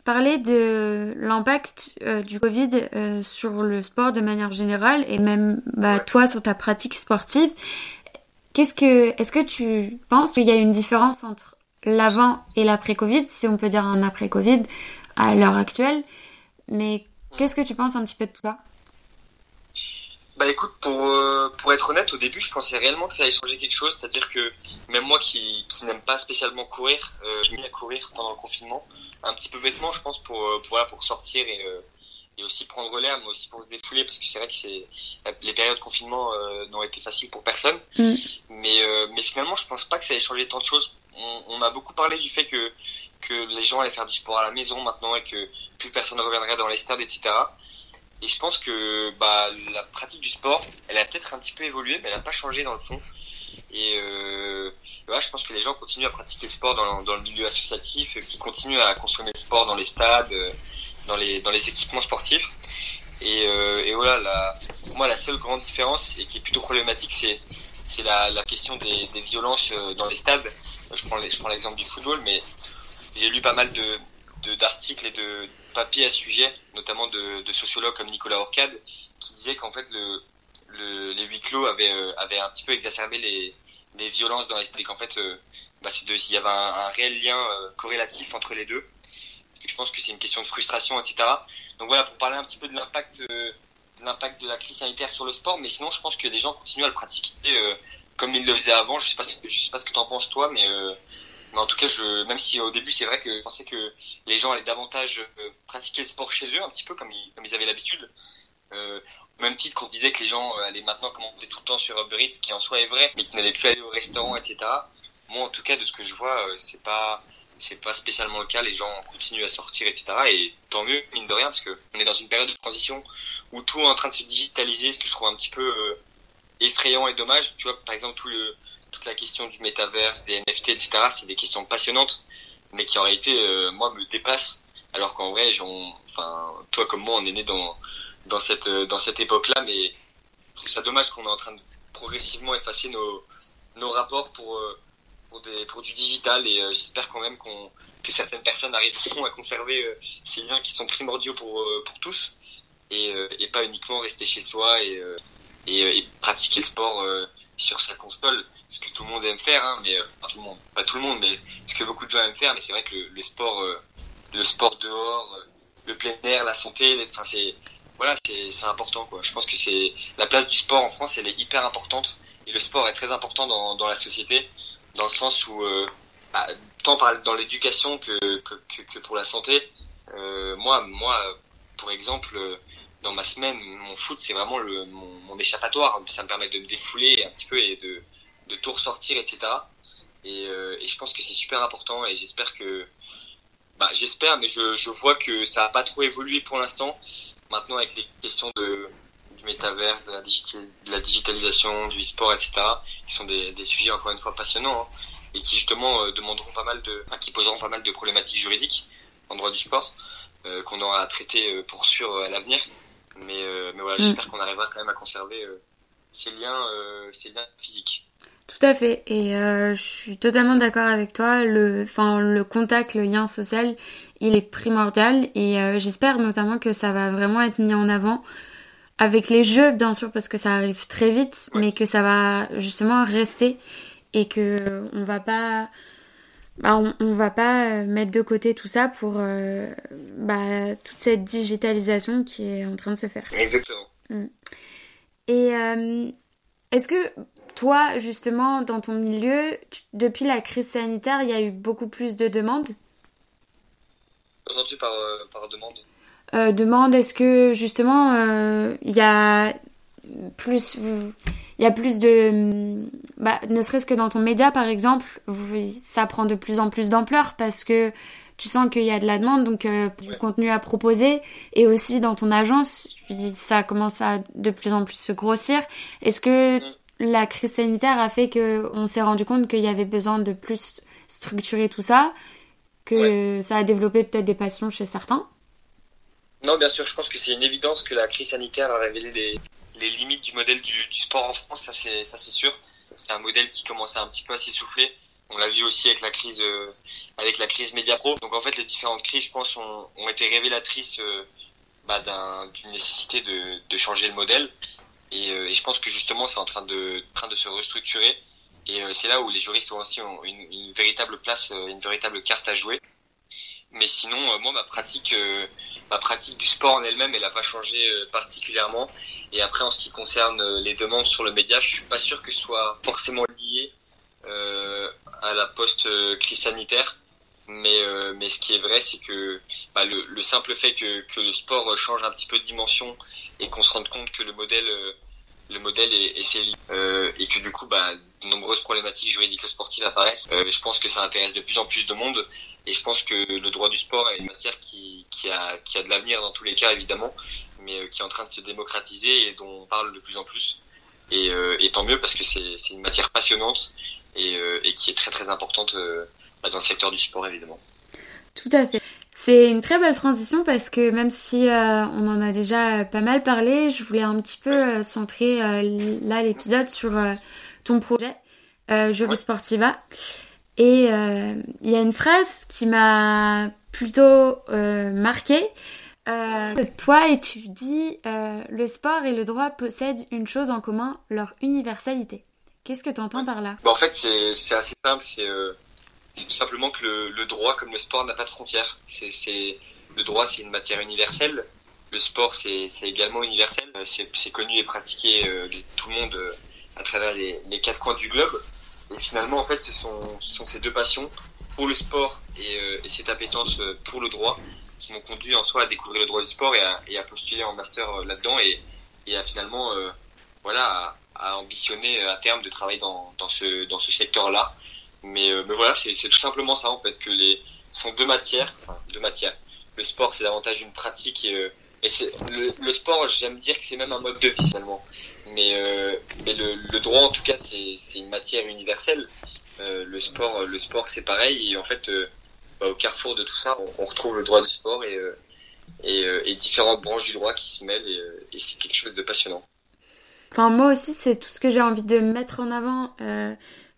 parler de l'impact euh, du Covid euh, sur le sport de manière générale et même bah, toi sur ta pratique sportive. Qu'est-ce que, est-ce que tu penses qu'il y a une différence entre l'avant et l'après-Covid, si on peut dire un après-Covid à l'heure actuelle? Mais qu'est-ce que tu penses un petit peu de tout ça? Bah écoute, pour, euh, pour être honnête, au début, je pensais réellement que ça allait changer quelque chose. C'est-à-dire que même moi qui, qui n'aime pas spécialement courir, euh, je me mis à courir pendant le confinement un petit peu bêtement, je pense, pour, euh, pour, voilà, pour sortir et, euh, et aussi prendre l'air, mais aussi pour se défouler, parce que c'est vrai que c'est les périodes de confinement euh, n'ont été faciles pour personne. Mm. Mais, euh, mais finalement, je pense pas que ça ait changé tant de choses. On, on, a beaucoup parlé du fait que, que les gens allaient faire du sport à la maison maintenant et que plus personne ne reviendrait dans les stades, etc. Et je pense que bah, la pratique du sport, elle a peut-être un petit peu évolué, mais elle n'a pas changé dans le fond. Et euh, ouais, je pense que les gens continuent à pratiquer le sport dans, dans le milieu associatif, qui continuent à consommer le sport dans les stades, euh, dans les, dans les équipements sportifs. Et, euh, et voilà, la, pour moi, la seule grande différence, et qui est plutôt problématique, c'est c'est la, la question des, des violences euh, dans les stades. Je prends, je prends l'exemple du football, mais j'ai lu pas mal de d'articles et de papiers à ce sujet, notamment de, de sociologues comme Nicolas Orcade, qui disaient qu'en fait le, le, les huis clos avaient, euh, avaient un petit peu exacerbé les, les violences dans les stades et qu'en fait euh, bah, il y avait un, réel lien euh, corrélatif entre les deux. je pense que c'est une question de frustration, etc. Donc voilà, pour parler un petit peu de l'impact euh, l'impact de la crise sanitaire sur le sport, mais sinon je pense que les gens continuent à le pratiquer euh, comme ils le faisaient avant. Je sais pas, ce je sais pas ce que t'en penses toi, mais, euh, mais en tout cas, je, même si au début c'est vrai que je pensais que les gens allaient davantage euh, pratiquer le sport chez eux, un petit peu comme ils, comme ils avaient l'habitude. Euh, même titre qu'on disait que les gens allaient maintenant commander tout le temps sur Uber Eats, qui en soi est vrai, mais qui n'allaient plus aller au restaurant, etc. Moi, en tout cas, de ce que je vois, c'est pas c'est pas spécialement le cas. Les gens continuent à sortir, etc. Et tant mieux, mine de rien, parce que on est dans une période de transition où tout est en train de se digitaliser, ce que je trouve un petit peu euh, effrayant et dommage. Tu vois, par exemple, tout le, toute la question du métaverse, des NFT, etc. C'est des questions passionnantes, mais qui en réalité, euh, moi, me dépassent. Alors qu'en vrai, enfin, toi comme moi, on est né dans dans cette dans cette époque-là, mais je trouve ça dommage qu'on est en train de progressivement effacer nos nos rapports pour euh, pour, des, pour du digital et euh, j'espère quand même qu'on que certaines personnes arriveront à conserver euh, ces liens qui sont primordiaux pour, euh, pour tous et, euh, et pas uniquement rester chez soi et, euh, et, et, pratiquer le sport sur sa console, ce que tout le monde aime faire, hein, mais enfin, tout le monde, pas tout le monde, mais ce que beaucoup de gens aiment faire, mais c'est vrai que le, le sport le sport dehors, le plein air, la santé. Enfin, c'est voilà, c'est important quoi. Je pense que c'est la place du sport en France, elle est hyper importante et le sport est très important dans, dans la société, dans le sens où bah, tant par, dans l'éducation que, que, que, pour la santé. Euh, moi, moi, pour exemple, dans ma semaine, mon foot, c'est vraiment le, mon, mon, échappatoire. Ça me permet de me défouler un petit peu et de, de tout ressortir, etc. Et, euh, et je pense que c'est super important et j'espère que, bah, j'espère, mais je, je vois que ça n'a pas trop évolué pour l'instant. Maintenant, avec les questions de, du métaverse, de la, de la digitalisation, du e-sport, etc., qui sont des, des sujets encore une fois passionnants. Hein et qui justement euh, demanderont pas mal de, qui poseront pas mal de problématiques juridiques en droit du sport euh, qu'on aura à traiter euh, pour sûr à l'avenir. Mais, mais voilà, mm. j'espère qu'on arrivera quand même à conserver ces liens, ces liens physiques. Tout à fait, et je suis totalement d'accord avec toi. Le, enfin, le contact, le lien social, il est primordial, et j'espère notamment que ça va vraiment être mis en avant avec les jeux, bien sûr, parce que ça arrive très vite, mais que ça va justement rester et que on va pas bah, on, va pas mettre de côté tout ça pour euh, bah, toute cette digitalisation qui est en train de se faire. Exactement. Mm. Et euh, est-ce que toi, justement, dans ton milieu, depuis la crise sanitaire, il y a eu beaucoup plus de demandes? Par, euh, par demande. Demande, est-ce que justement, il y a plus il y a plus de bah, ne serait-ce que dans ton média par exemple ça prend de plus en plus d'ampleur parce que tu sens qu'il y a de la demande donc euh, du contenu à proposer. Et aussi dans ton agence ça commence à de plus en plus se grossir. Est-ce que mm. la crise sanitaire a fait que on s'est rendu compte qu'il y avait besoin de plus structurer tout ça? Que ça a développé peut-être des passions chez certains non, bien sûr, je pense que c'est une évidence que la crise sanitaire a révélé les limites du modèle du, sport en France, ça c'est ça c'est sûr. C'est un modèle qui commençait un petit peu à s'essouffler. On l'a vu aussi avec la crise euh, avec la crise média pro. Donc en fait les différentes crises, je pense, ont, ont été révélatrices euh, bah, d'une nécessité de, de changer le modèle. Et, euh, et je pense que justement c'est en train de train de se restructurer. Et c'est là où les juristes ont aussi une, véritable place, une véritable carte à jouer. Mais sinon, moi ma pratique ma pratique du sport en elle-même, elle n'a pas changé euh, particulièrement. Et après, en ce qui concerne euh, les demandes sur le média, je suis pas sûr que ce soit forcément lié euh, à la post-crise sanitaire. Mais, euh, mais ce qui est vrai, c'est que bah, le, le, simple fait que, que le sport change un petit peu de dimension et qu'on se rende compte que le modèle le modèle est, est euh, et que du coup bah, de nombreuses problématiques juridiques sportives apparaissent. Euh, je pense que ça intéresse de plus en plus de monde et je pense que le droit du sport est une matière qui, qui a, qui a de l'avenir dans tous les cas évidemment, mais euh, qui est en train de se démocratiser et dont on parle de plus en plus. Et, euh, et tant mieux parce que c'est une matière passionnante et, euh, et, qui est très très importante bah, dans le secteur du sport évidemment. Tout à fait. C'est une très belle transition parce que même si euh, on en a déjà pas mal parlé, je voulais un petit peu euh, centrer euh, là l'épisode sur ton projet Jury Sportiva. Et il y a une phrase qui m'a plutôt marqué. toi et tu dis le sport et le droit possèdent une chose en commun, leur universalité. Qu'est-ce que tu entends par là? Bah, En fait, c'est assez simple. C'est c'est tout simplement que le, le, droit, comme le sport, n'a pas de frontières. C'est, le droit, c'est une matière universelle. Le sport, c'est, également universel. C'est, connu et pratiqué euh, de tout le monde euh, à travers les, les, quatre coins du globe. Et finalement, en fait, ce sont, ce sont ces deux passions pour le sport et, euh, et cette appétence pour le droit qui m'ont conduit en soi à découvrir le droit du sport et à, et à postuler en master là-dedans et, et à finalement, voilà, à, à, ambitionner à terme de travailler dans, dans ce, dans ce secteur-là. Mais, euh, mais voilà, c'est tout simplement ça en fait que les sont deux matières, enfin, deux matières. Le sport c'est davantage une pratique et, euh, le, sport, j'aime dire que c'est même un mode de vie finalement. Mais euh, mais le, le, droit en tout cas c'est une matière universelle. Euh, le sport le sport c'est pareil et en fait euh, bah, au carrefour de tout ça on, retrouve le droit du sport et et, différentes branches du droit qui se mêlent et c'est quelque chose de passionnant. Enfin moi aussi c'est tout ce que j'ai envie de mettre en avant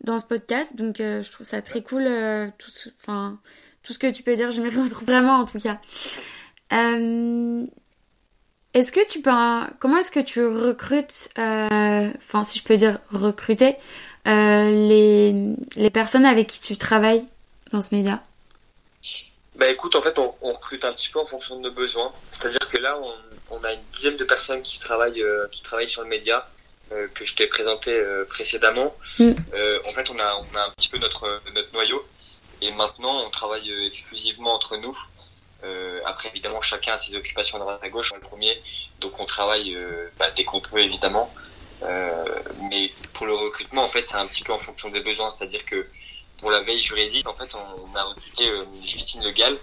dans ce podcast. Donc euh, je trouve ça très cool. Euh, tout, ce, tout ce que tu peux dire, je m'y (laughs) retrouve vraiment en tout cas. Euh, est-ce que tu peux... Comment est-ce que tu recrutes, enfin si je peux dire recruter, les, les personnes avec qui tu travailles dans ce média? Bah écoute, en fait, on, recrute un petit peu en fonction de nos besoins. C'est-à-dire que là, on, on, a une dizaine de personnes qui travaillent, qui travaillent sur le média, que je t'ai présenté euh, précédemment. Mm. en fait, on a, on a un petit peu notre, notre noyau. Et maintenant, on travaille exclusivement entre nous. après, évidemment, chacun a ses occupations droite à gauche. Moi, le premier, donc on travaille bah, dès qu'on peut, évidemment. mais pour le recrutement, en fait, c'est un petit peu en fonction des besoins. C'est-à-dire que pour la veille juridique, en fait, on, a recruté euh, Justine Legal,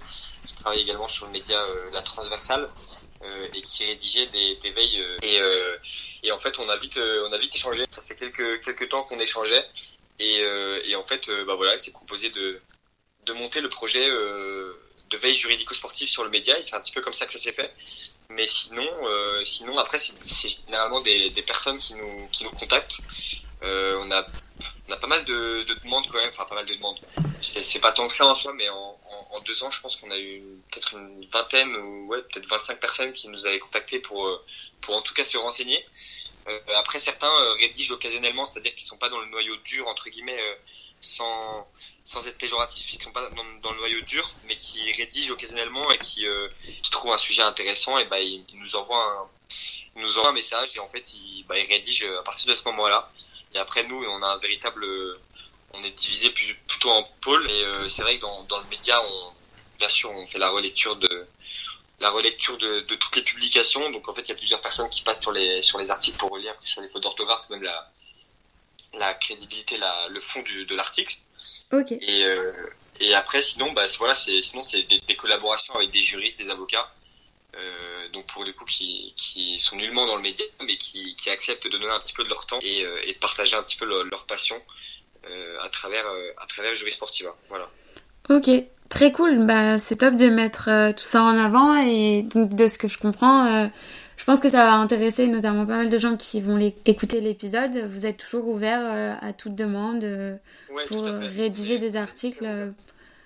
qui travaille également sur le média euh, La Transversale euh, et qui rédigeait des, veilles. et, et en fait, on a vite, on a vite échangé. Ça fait quelques quelques temps qu'on échangeait et, et en fait, bah voilà, elle s'est proposé de de monter le projet de veille juridico-sportive sur le média et c'est un petit peu comme ça que ça s'est fait. Mais sinon, sinon après, c'est généralement des, des personnes qui nous qui nous contactent. On a on a pas mal de, de, demandes quand même, enfin pas mal de demandes. C'est pas tant que ça en soi, mais en, en, deux ans, je pense qu'on a eu peut-être une vingtaine ou ouais, peut-être 25 personnes qui nous avaient contactés pour, euh, pour en tout cas se renseigner. Euh, après, certains euh, rédigent occasionnellement, c'est-à-dire qu'ils sont pas dans le noyau dur, entre guillemets, euh, sans, sans être péjoratifs, ils sont pas dans, dans, le noyau dur, mais qui rédigent occasionnellement et qui, qui trouvent un sujet intéressant, et bah, ils, nous envoient un, nous envoient un message et en fait, ils, bah, ils rédigent à partir de ce moment-là. Et après, nous, on a un véritable, on est divisé plutôt en pôles. Et euh, c'est vrai que dans, dans le média, on, bien sûr, on fait la relecture de la relecture de, de, toutes les publications. Donc en fait, il y a plusieurs personnes qui passent sur les sur les articles pour relire sur les fautes d'orthographe, même la la crédibilité, la, le fond du, de l'article. Ok. Et euh, et après, sinon, bah voilà, c'est sinon c'est des, des, collaborations avec des juristes, des avocats. Euh, donc pour le coup qui, qui sont nullement dans le média mais qui, qui acceptent de donner un petit peu de leur temps et, euh, et de partager un petit peu leur, passion euh, à travers à travers Jury Sportiva voilà. Ok. Très cool. Bah c'est top de mettre tout ça en avant et donc de ce que je comprends je pense que ça va intéresser notamment pas mal de gens qui vont les, écouter l'épisode. Vous êtes toujours ouvert à toute demande ouais, pour rédiger des articles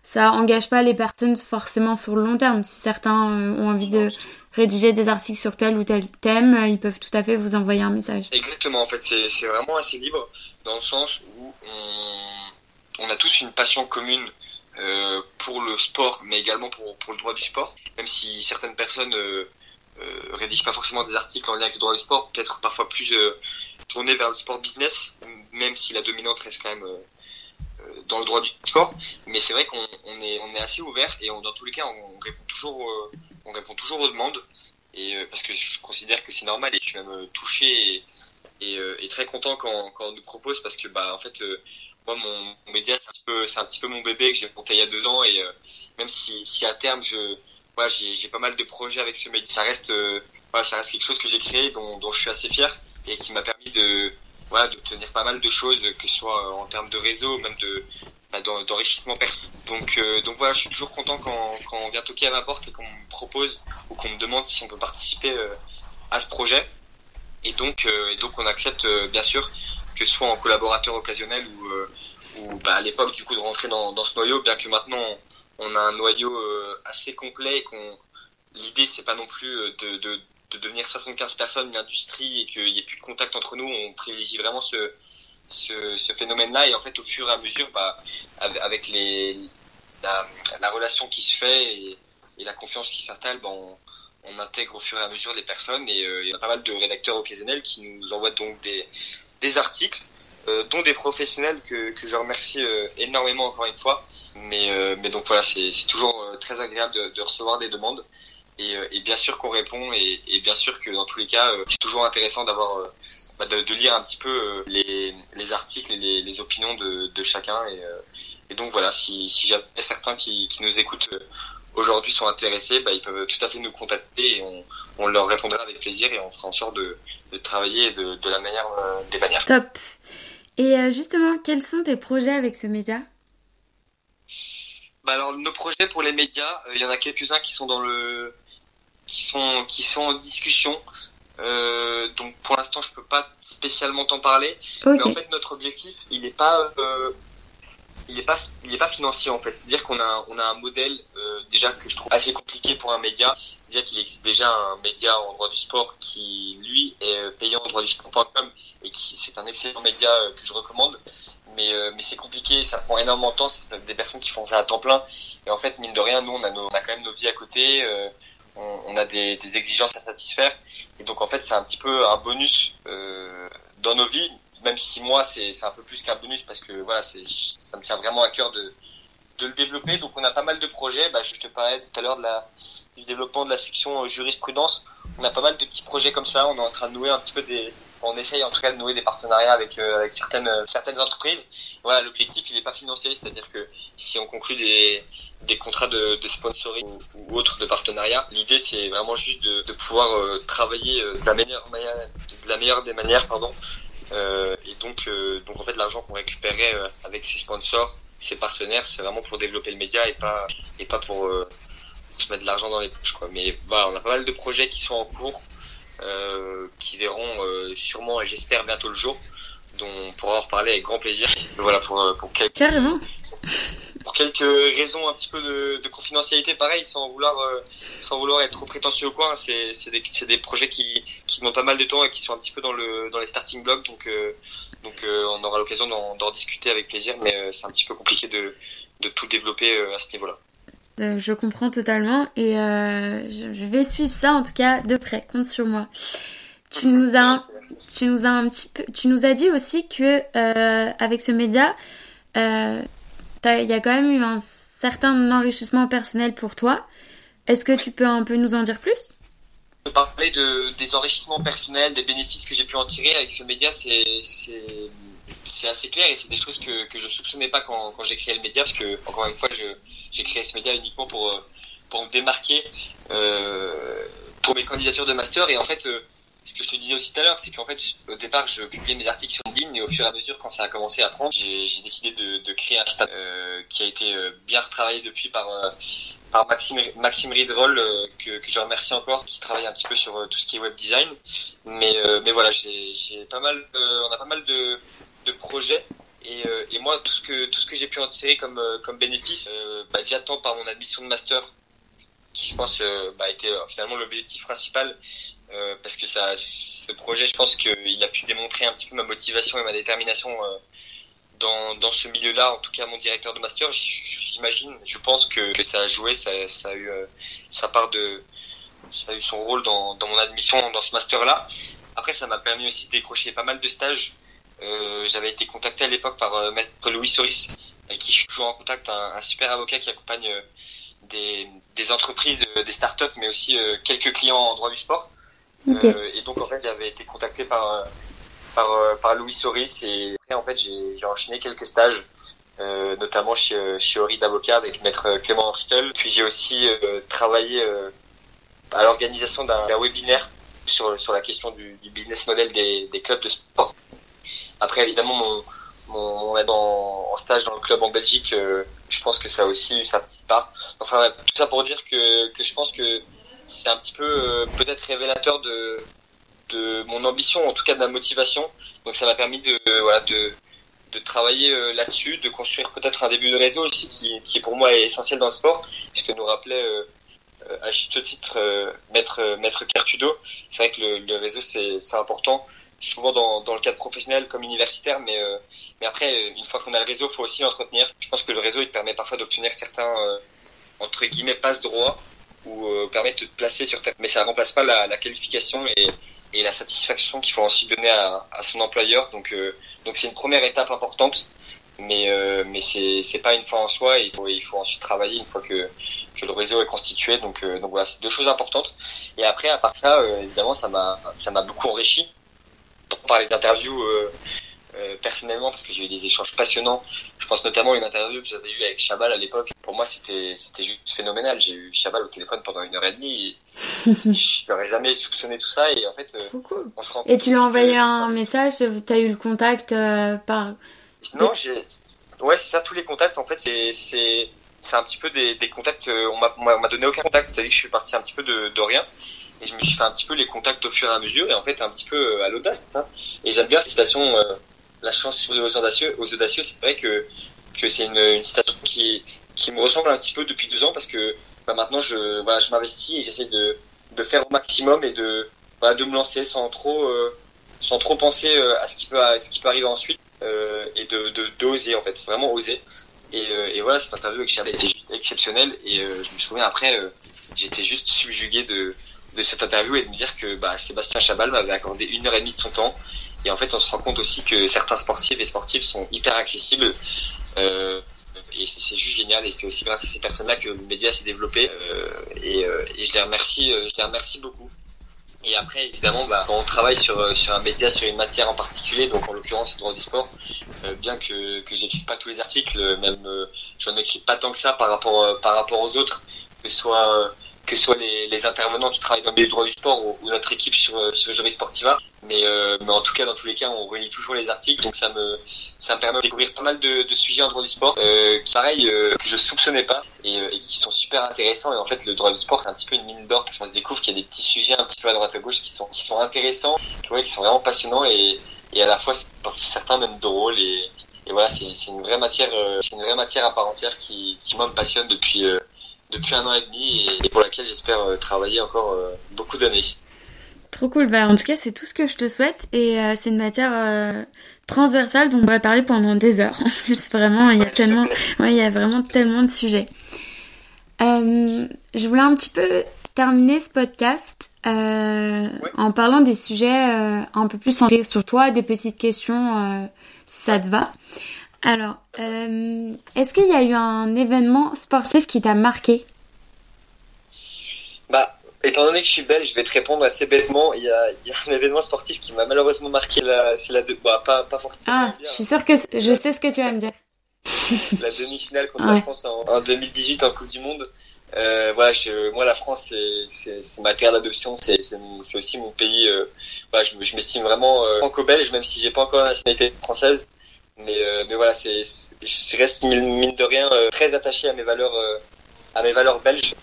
ça engage pas les personnes forcément sur le long terme. Si certains euh, ont envie de rédiger des articles sur tel ou tel thème, euh, ils peuvent tout à fait vous envoyer un message. Exactement, en fait, c'est vraiment assez libre dans le sens où on, on a tous une passion commune euh, pour le sport, mais également pour, pour, le droit du sport. Même si certaines personnes rédigent pas forcément des articles en lien avec le droit du sport, peut-être parfois plus tournés vers le sport business, même si la dominante reste quand même dans le droit du sport, mais c'est vrai qu'on on est, on est assez ouvert et on, dans tous les cas, on, répond toujours, euh, on répond toujours aux demandes. Et euh, parce que je considère que c'est normal et je suis même euh, touché et, et, et, très content quand, quand on nous propose parce que bah en fait moi mon, mon média c'est un petit peu c'est un petit peu mon bébé que j'ai monté il y a deux ans et même si, si à terme je voilà j'ai pas mal de projets avec ce média ça reste voilà, ça reste quelque chose que j'ai créé dont, dont je suis assez fier et qui m'a permis de voilà, d'obtenir pas mal de choses, que ce soit en termes de réseau, même de bah, d'enrichissement personnel. Donc, euh, donc voilà, je suis toujours content quand, quand on vient toquer à ma porte et qu'on me propose ou qu'on me demande si on peut participer euh, à ce projet. Et donc, euh, et donc on accepte bien sûr que ce soit en collaborateur occasionnel ou, ou bah, à l'époque du coup de rentrer dans, dans ce noyau, bien que maintenant on a un noyau assez complet et qu'on l'idée c'est pas non plus de, de, de devenir 75 personnes l'industrie et qu'il n'y ait plus de contact entre nous, on privilégie vraiment ce, ce, ce phénomène-là et en fait au fur et à mesure, bah, avec les, la, la, relation qui se fait et, la confiance qui s'installe, bah, on, on, intègre au fur et à mesure les personnes et euh, il y a pas mal de rédacteurs occasionnels qui nous envoient donc des, des articles, euh, dont des professionnels que, que je remercie euh, énormément encore une fois. Mais, mais donc voilà, c'est toujours très agréable de, de recevoir des demandes. Et, euh, et bien sûr qu'on répond et, et, bien sûr que dans tous les cas, euh, c'est toujours intéressant d'avoir euh, bah, de, de, lire un petit peu les, les articles et les, les opinions de, de chacun. Et, et, donc voilà, si, si jamais certains qui, qui nous écoutent aujourd'hui sont intéressés, bah, ils peuvent tout à fait nous contacter et on, on leur répondra avec plaisir et on fera en sorte de, de travailler de, de la manière des manières. Top. Et justement, quels sont tes projets avec ce média? Bah alors nos projets pour les médias, il y en a quelques-uns qui sont dans le qui sont qui sont en discussion. Euh, donc pour l'instant, je peux pas spécialement t'en parler. Okay. Mais en fait, notre objectif, il est pas euh, il est pas il est pas financier en fait. C'est-à-dire qu'on a on a un modèle euh, déjà que je trouve assez compliqué pour un média. C'est-à-dire qu'il existe déjà un média en droit du sport qui lui est payant en droit du sport.com et qui c'est un excellent média euh, que je recommande. mais, mais c'est compliqué, ça prend énormément de temps, c'est des personnes qui font ça à temps plein. Et en fait, mine de rien, nous, on a, on a quand même nos vies à côté, on, a des, des, exigences à satisfaire. Et donc, en fait, c'est un petit peu un bonus dans nos vies, même si moi, c'est un peu plus qu'un bonus parce que voilà, ça me tient vraiment à cœur de, de le développer. Donc, on a pas mal de projets. Bah, je te parlais tout à l'heure du développement de la section jurisprudence. On a pas mal de petits projets comme ça. On est en train de nouer un petit peu des, on essaye en tout cas de nouer des partenariats avec, euh, avec certaines, euh, certaines entreprises. Voilà, l'objectif il n'est pas financier, c'est-à-dire que si on conclut des, des contrats de, de sponsoring ou, autres de partenariat, l'idée c'est vraiment juste de, de pouvoir euh, travailler de la meilleure manière, de la meilleure des manières, pardon. et donc, donc en fait l'argent qu'on récupérait avec ces sponsors, ces partenaires, c'est vraiment pour développer le média et pas et pas pour, se mettre de l'argent dans les poches quoi. Mais voilà, on a pas mal de projets qui sont en cours. Euh, qui verront euh, sûrement et j'espère bientôt le jour, dont on pourra en reparler avec grand plaisir. Voilà pour, euh, pour quelques, Carrément. Pour quelques raisons un petit peu de, de confidentialité, pareil, sans vouloir sans vouloir être trop prétentieux ou quoi, hein, c'est c'est des, des projets qui qui demandent pas mal de temps et qui sont un petit peu dans le dans les starting blocks, donc donc on aura l'occasion d'en discuter avec plaisir, mais c'est un petit peu compliqué de de tout développer à ce niveau-là. Euh, je comprends totalement et euh, je vais suivre ça en tout cas de près. Compte sur moi. Tu nous as, tu nous as un petit peu, tu nous as dit aussi que euh, avec ce média, il y a quand même eu un certain enrichissement personnel pour toi. Est-ce que tu peux un peu nous en dire plus? Parler de, des enrichissements personnels, des bénéfices que j'ai pu en tirer avec ce média, c'est c'est assez clair et c'est des choses que, que je soupçonnais pas quand, quand j'ai créé le média parce que encore une fois j'ai créé ce média uniquement pour euh, pour me démarquer euh, pour mes candidatures de master et en fait euh, ce que je te disais aussi tout à l'heure, c'est qu'en fait, au départ, je publiais mes articles sur LinkedIn et au fur et à mesure, quand ça a commencé à prendre, j'ai décidé de, créer un site euh, qui a été bien retravaillé depuis par, par Maxime, Maxime Ridroll, que, je remercie encore, qui travaille un petit peu sur tout ce qui est web design. Mais, mais voilà, j'ai pas mal, on a pas mal de, de projets. Et, euh, et, moi, tout ce que tout ce que j'ai pu en tirer comme euh, comme bénéfice, euh, bah, déjà tant par mon admission de master, qui je pense bah, était finalement l'objectif principal, parce que ça, ce projet, je pense qu'il a pu démontrer un petit peu ma motivation et ma détermination dans, dans ce milieu-là. En tout cas, mon directeur de master, j'imagine, je pense que, ça a joué, ça, ça a eu sa part de, ça a eu son rôle dans, dans mon admission dans ce master-là. Après, ça m'a permis aussi de décrocher pas mal de stages euh, j'avais été contacté à l'époque par euh, maître Louis Soris, avec qui je suis toujours en contact, un, super avocat qui accompagne euh, des, des, entreprises, des startups, mais aussi quelques clients en droit du sport. Et donc en fait, j'avais été contacté par par, par Louis Soris et après en fait j'ai enchaîné quelques stages. Euh, notamment chez, chez Ori d'avocat avec maître Clément Hortel. Puis j'ai aussi euh, travaillé euh, à l'organisation d'un webinaire sur, sur la question du, du business model des, des, clubs de sport. Après, évidemment, mon, mon, mon en, stage dans le club en Belgique, euh, je pense que ça a aussi eu sa petite part. Enfin, tout ça pour dire que, que je pense que c'est un petit peu euh, peut-être révélateur de, de mon ambition, en tout cas de ma motivation. Donc ça m'a permis de, voilà, de, de travailler euh, là-dessus, de construire peut-être un début de réseau aussi qui, qui pour moi est essentiel dans le sport, puisque nous rappelait à juste titre maître maître Cartudo. C'est vrai que le, le réseau c'est important souvent dans, dans le cadre professionnel comme universitaire, mais, euh, mais après, une fois qu'on a le réseau, il faut aussi l'entretenir. Je pense que le réseau, il permet parfois d'obtenir certains, euh, entre guillemets, passe droits ou euh, permet de te placer sur terre. Mais ça remplace pas la, la qualification et, et la satisfaction qu'il faut ensuite donner à, à son employeur. Donc, donc c'est une première étape importante, mais, mais c'est, c'est pas une fois en soi. Il, faut, il faut ensuite travailler une fois que, que le réseau est constitué. Donc, donc voilà, c'est deux choses importantes. Et après, à part ça, évidemment, ça m'a, ça m'a beaucoup enrichi pour parler d'interviews euh, euh, personnellement parce que j'ai eu des échanges passionnants. Je pense notamment à une interview que j'avais eue avec Chabal à l'époque. Pour moi, c'était c'était juste phénoménal. J'ai eu Chabal au téléphone pendant une heure et demie. Et (laughs) je n'aurais jamais soupçonné tout ça et en fait, euh, on se rend Et tu lui as envoyé un message. Tu as eu le contact par. Non, j'ai. Ouais, c'est ça. Tous les contacts, en fait, c'est c'est c'est un petit peu des, des contacts. On m'a on m'a donné aucun contact. C'est-à-dire que je suis parti un petit peu de, de rien et je me suis fait un petit peu les contacts au fur et à mesure et en fait un petit peu euh, à l'audace hein. et j'aime bien la citation euh, la chance sur aux audacieux aux audacieux c'est vrai que que c'est une, une citation qui qui me ressemble un petit peu depuis deux ans parce que bah, maintenant je voilà je m'investis et j'essaie de de faire au maximum et de voilà, de me lancer sans trop euh, sans trop penser à ce qui peut à ce qui peut arriver ensuite et de d'oser en fait, vraiment oser. Et, et voilà, cette interview avec Charlie était juste exceptionnelle et je me souviens après, j'étais juste subjugué de de cette interview et de me dire que bah, Sébastien Chabal m'avait accordé une heure et demie de son temps. Et en fait, on se rend compte aussi que certains sportifs et sportifs sont hyper accessibles. Euh, et c'est juste génial. Et c'est aussi grâce à ces personnes-là que le média s'est développé. Euh, et, euh, et, je les remercie, euh, je les remercie beaucoup. Et après, évidemment, bah, quand on travaille sur, sur un média, sur une matière en particulier, donc en l'occurrence le droit du sport, euh, bien que, que j'écrive pas tous les articles, même euh, j'en écris pas tant que ça par rapport, par rapport aux autres, que ce soit que soit les, les, intervenants qui travaillent dans le droit du sport ou, notre équipe sur, sur Jury Sportiva. Mais, euh, mais en tout cas, dans tous les cas, on relit toujours les articles, donc ça me, ça me permet de découvrir pas mal de, de sujets en droit du sport, euh, qui pareil, euh, que je soupçonnais pas et, euh, et, qui sont super intéressants. Et en fait, le droit du sport, c'est un petit peu une mine d'or parce qu'on se découvre qu'il y a des petits sujets un petit peu à droite à gauche qui sont, qui sont intéressants, qui, ouais, qui sont vraiment passionnants et, et à la fois, certains même drôles et, et voilà, c'est une vraie matière, euh, c'est une vraie matière à part entière qui, qui moi me passionne depuis depuis un an et demi et pour laquelle j'espère euh, travailler encore euh, beaucoup d'années. Trop cool. Bah, en tout cas, c'est tout ce que je te souhaite et euh, c'est une matière transversale dont on pourrait parler pendant des heures. (laughs) En plus, vraiment, il y a tellement, ouais, il y a vraiment tellement de sujets. je voulais un petit peu terminer ce podcast en parlant des sujets un peu plus centrés sur toi, des petites questions si ça te va. Alors, euh, est-ce qu'il y a eu un événement sportif qui t'a marqué? Bah, étant donné que je suis belge, je vais te répondre assez bêtement. Il y a, il y a un événement sportif qui m'a malheureusement marqué. C'est la, bah, pas, pas forcément. Ah, je suis sûre que je sais ce que tu vas me dire. (laughs) la demi-finale contre la France en, 2018 en Coupe du Monde. Euh, voilà, je, moi la France c'est ma terre d'adoption, c'est aussi mon pays. Euh, voilà, je, je m'estime vraiment euh, franco-belge, même si j'ai pas encore la nationalité française. Mais, euh, mais voilà, c'est, je reste mine de rien euh, très attaché à mes valeurs, euh, à mes valeurs belges.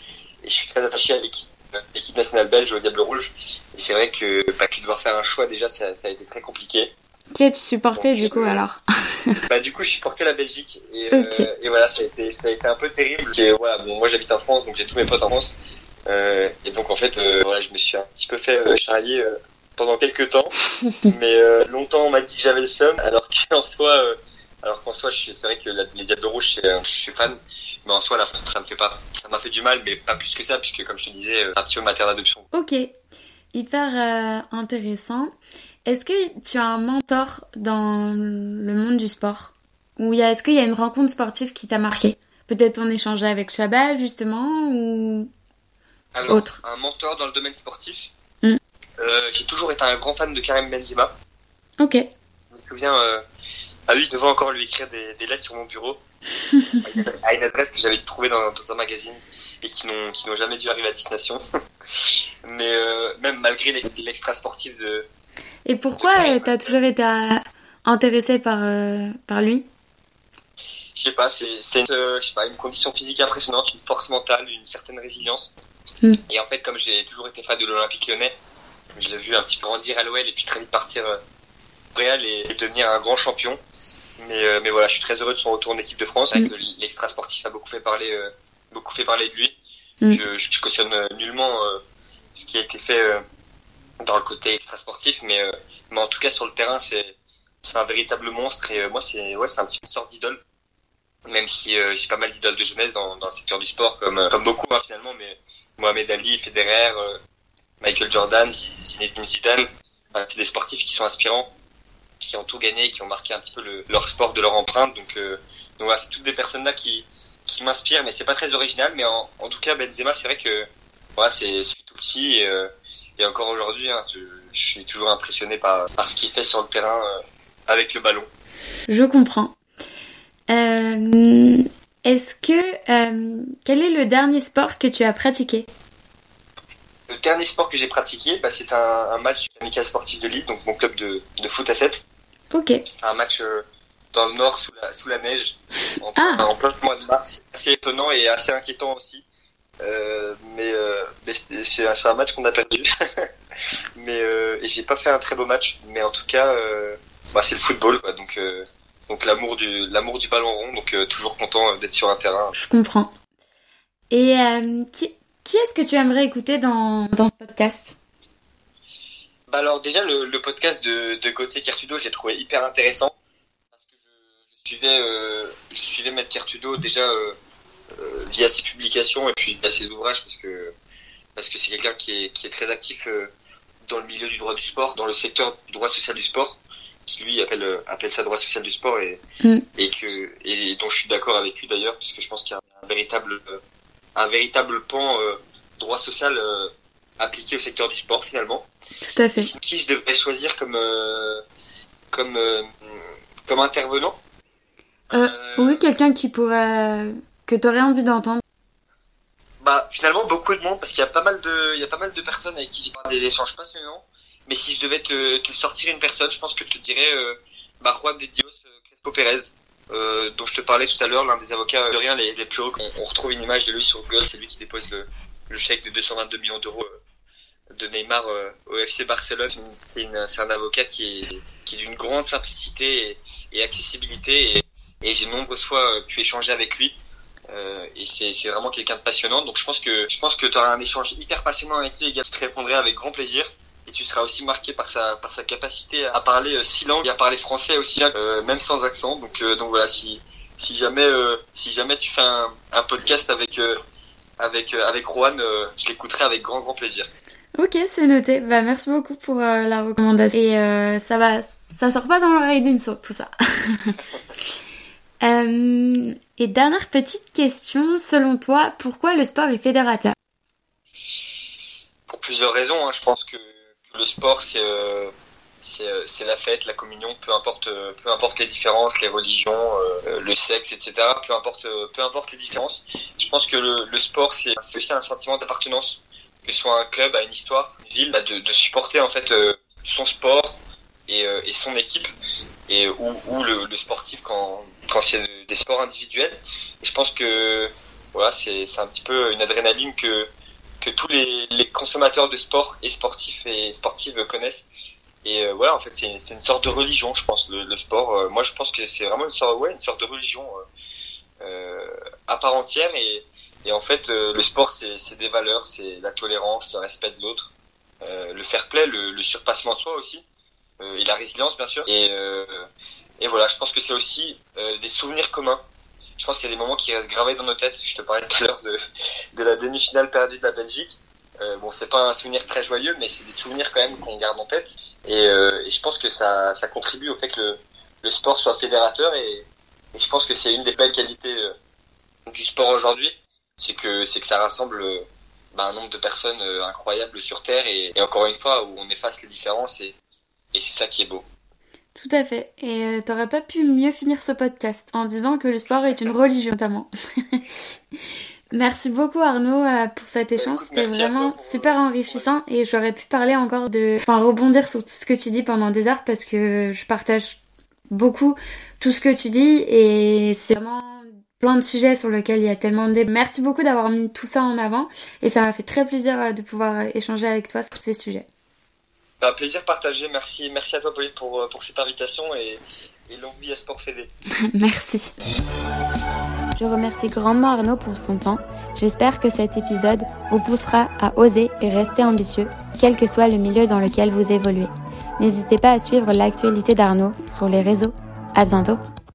Et je suis très attaché à l'équipe, l'équipe nationale belge, au Diable Rouge. Et c'est vrai que, bah, que devoir faire un choix déjà, ça, ça a été très compliqué. Qui as-tu supporté du coup alors? (laughs) Bah du coup je supportais la Belgique et, et voilà ça a été ça a été un peu terrible. Et, voilà, bon, moi j'habite en France donc j'ai tous mes potes en France et donc en fait voilà je me suis un petit peu fait charrier pendant quelques temps, (laughs) mais euh, longtemps on m'a dit que j'avais le seum, alors qu'en soi, euh, alors qu'en soi, c'est vrai que les Diables Rouges, euh, je suis fan, mais en soi, la France, ça me fait pas, ça m'a fait du mal, mais pas plus que ça, puisque comme je te disais, c'est un petit peu ma terre d'adoption. Ok, hyper intéressant. Est-ce que tu as un mentor dans le monde du sport? Ou est-ce qu'il y a une rencontre sportive qui t'a marqué? Peut-être en échanger avec Chabal, justement, ou alors, autre. Un mentor dans le domaine sportif? euh, j'ai toujours été un grand fan de Karim Benzema. Ok. Je me souviens, euh, ah oui, je devais encore lui écrire des, des lettres sur mon bureau (laughs) à une adresse que j'avais trouvée dans, dans, un magazine et qui n'ont qui n'ont jamais dû arriver à destination. (laughs) Mais euh, même malgré l'extra sportif de. Et pourquoi tu as toujours été intéressé par euh, par lui? Je sais pas, c'est euh, pas, une condition physique impressionnante, une force mentale, une certaine résilience. Hmm. Et en fait, comme j'ai toujours été fan de l'Olympique Lyonnais, je l'ai vu un petit peu grandir à l'OL et puis très vite partir euh, au Real et, devenir un grand champion. Mais, euh, mais voilà, je suis très heureux de son retour en équipe de France. Mm. L'extra sportif a beaucoup fait parler, euh, beaucoup fait parler de lui. Mm. Je, je, cautionne nullement ce qui a été fait dans le côté extra sportif, mais, mais en tout cas sur le terrain, c'est c'est un véritable monstre et moi c'est ouais c'est un petit peu une sorte d'idole même si j'ai pas mal d'idoles de jeunesse dans, dans le secteur du sport comme comme beaucoup hein, finalement mais Mohamed Ali Federer Michael Jordan, Zinedine Zidane, c'est des sportifs qui sont inspirants, qui ont tout gagné, qui ont marqué un petit peu le, leur sport de leur empreinte. Donc, euh, voilà, c'est toutes des personnes là qui, m'inspirent, mais c'est pas très original. Mais en, tout cas, Benzema, c'est vrai que c'est tout petit et, euh, et encore aujourd'hui, hein, je, suis toujours impressionné par, ce qu'il fait sur le terrain euh, avec le ballon. Je comprends. Est-ce que quel est le dernier sport que tu as pratiqué? Le dernier sport que j'ai pratiqué, bah, c'est un, un, match amical sportif de Lille, donc mon club de, de foot à 7. Ok. Un match euh, dans le nord sous la, sous la neige, en, ah. en plein mois de mars. Assez étonnant et assez inquiétant aussi. Euh, mais, euh, mais c'est un, match qu'on a perdu. (laughs) mais euh, et j'ai pas fait un très beau match, mais en tout cas, euh, bah, c'est le football, quoi. Donc euh, donc l'amour du l'amour du ballon rond. Donc toujours content d'être sur un terrain. Je comprends. Et qui qui est-ce que tu aimerais écouter dans, dans ce podcast? Bah Alors déjà, le, le podcast de, de Gauthier Kertudo, je l'ai trouvé hyper intéressant. Je suivais, je suivais Maître Cartudo déjà via ses publications et puis via ses ouvrages parce que parce que c'est quelqu'un qui est, qui est très actif dans le milieu du droit du sport, dans le secteur du droit social du sport qui lui appelle euh, appelle ça droit social du sport et mm. et que et dont je suis d'accord avec lui d'ailleurs puisque je pense qu'il y a un véritable euh, un véritable pan euh, droit social appliqué au secteur du sport finalement. Tout à fait. Qui je devrais choisir comme comme comme intervenant Oui, quelqu'un qui pourrait que tu aurais envie d'entendre. Bah finalement beaucoup de monde parce qu'il y a pas mal de il y a pas mal de personnes avec qui j'ai parlé des échanges passionnants mais si je devais te, te, sortir une personne, je pense que je te dirais euh, bah, Juan de Dios euh, Crespo Pérez, euh, dont je te parlais tout à l'heure, l'un des avocats de rien les, plus hauts. On, retrouve une image de lui sur Google, c'est lui qui dépose le, chèque de 222 millions d'euros euh, de Neymar au FC Barcelone. C'est un avocat qui est, qui d'une grande simplicité et, accessibilité, et, et j'ai nombreuses fois pu échanger avec lui. Euh, et c'est vraiment quelqu'un de passionnant. Donc je pense que je pense que tu auras un échange hyper passionnant avec lui et je te répondrai avec grand plaisir et tu seras aussi marqué par sa par sa capacité à parler euh, six langues et à parler français aussi euh, même sans accent donc euh, donc voilà si si jamais si jamais tu fais un, un podcast avec avec avec Juan je l'écouterai avec grand grand plaisir Ok, c'est noté. Bah, merci beaucoup pour la recommandation. Et ça va, ça sort pas dans l'oreille d'une saute, tout ça. (laughs) et dernière petite question, selon toi, pourquoi le sport est fédérateur? Pour plusieurs raisons. Hein. Je pense que le sport, c'est euh, euh, c'est la fête, la communion, peu importe, euh, peu importe les différences, les religions, le sexe, etc. Peu importe, peu importe les différences. Je pense que le, sport, c'est aussi un sentiment d'appartenance, que ce soit un club, à une histoire, une ville, bah, de, supporter en fait son sport et, son équipe, et ou, le, sportif quand c'est des sports individuels. Je pense que voilà, c'est un petit peu une adrénaline que que tous les, les, consommateurs de sport et sportifs et sportives connaissent. Et euh, voilà, en fait, c'est une sorte de religion, je pense, le, le sport. Euh, moi, je pense que c'est vraiment une sorte, ouais, une sorte de religion euh, à part entière. Et, et en fait, le sport, c'est des valeurs, c'est la tolérance, le respect de l'autre, le fair play, le, le, surpassement de soi aussi, et la résilience, bien sûr. Et, et voilà, je pense que c'est aussi des souvenirs communs je pense qu'il y a des moments qui restent gravés dans nos têtes. Je te parlais tout à l'heure de, de la demi-finale perdue de la Belgique. Euh, bon, c'est pas un souvenir très joyeux, mais c'est des souvenirs quand même qu'on garde en tête. Et, euh, je pense que ça, ça contribue au fait que le, le sport soit fédérateur. Et, je pense que c'est une des belles qualités euh, du sport aujourd'hui, c'est que c'est que ça rassemble euh, bah, un nombre de personnes incroyables sur Terre. Et, encore une fois, où on efface les différences. Et c'est ça qui est beau. Tout à fait. Et euh, t'aurais pas pu mieux finir ce podcast en disant que le sport est une religion notamment. (laughs) Merci beaucoup Arnaud euh, pour cet échange, c'était vraiment super enrichissant et j'aurais pu parler encore de, enfin rebondir sur tout ce que tu dis pendant des heures parce que je partage beaucoup tout ce que tu dis et c'est vraiment plein de sujets sur lesquels il y a tellement de... Merci beaucoup d'avoir mis tout ça en avant et ça m'a fait très plaisir euh, de pouvoir échanger avec toi sur ces sujets. Un plaisir partagé. Merci, à toi, Pauline, pour, euh, cette invitation et, et à Sport Fédé. (laughs) merci. Je remercie grandement Arnaud pour son temps. J'espère que cet épisode vous poussera à oser et rester ambitieux, quel que soit le milieu dans lequel vous évoluez. N'hésitez pas à suivre l'actualité d'Arnaud sur les réseaux. À bientôt!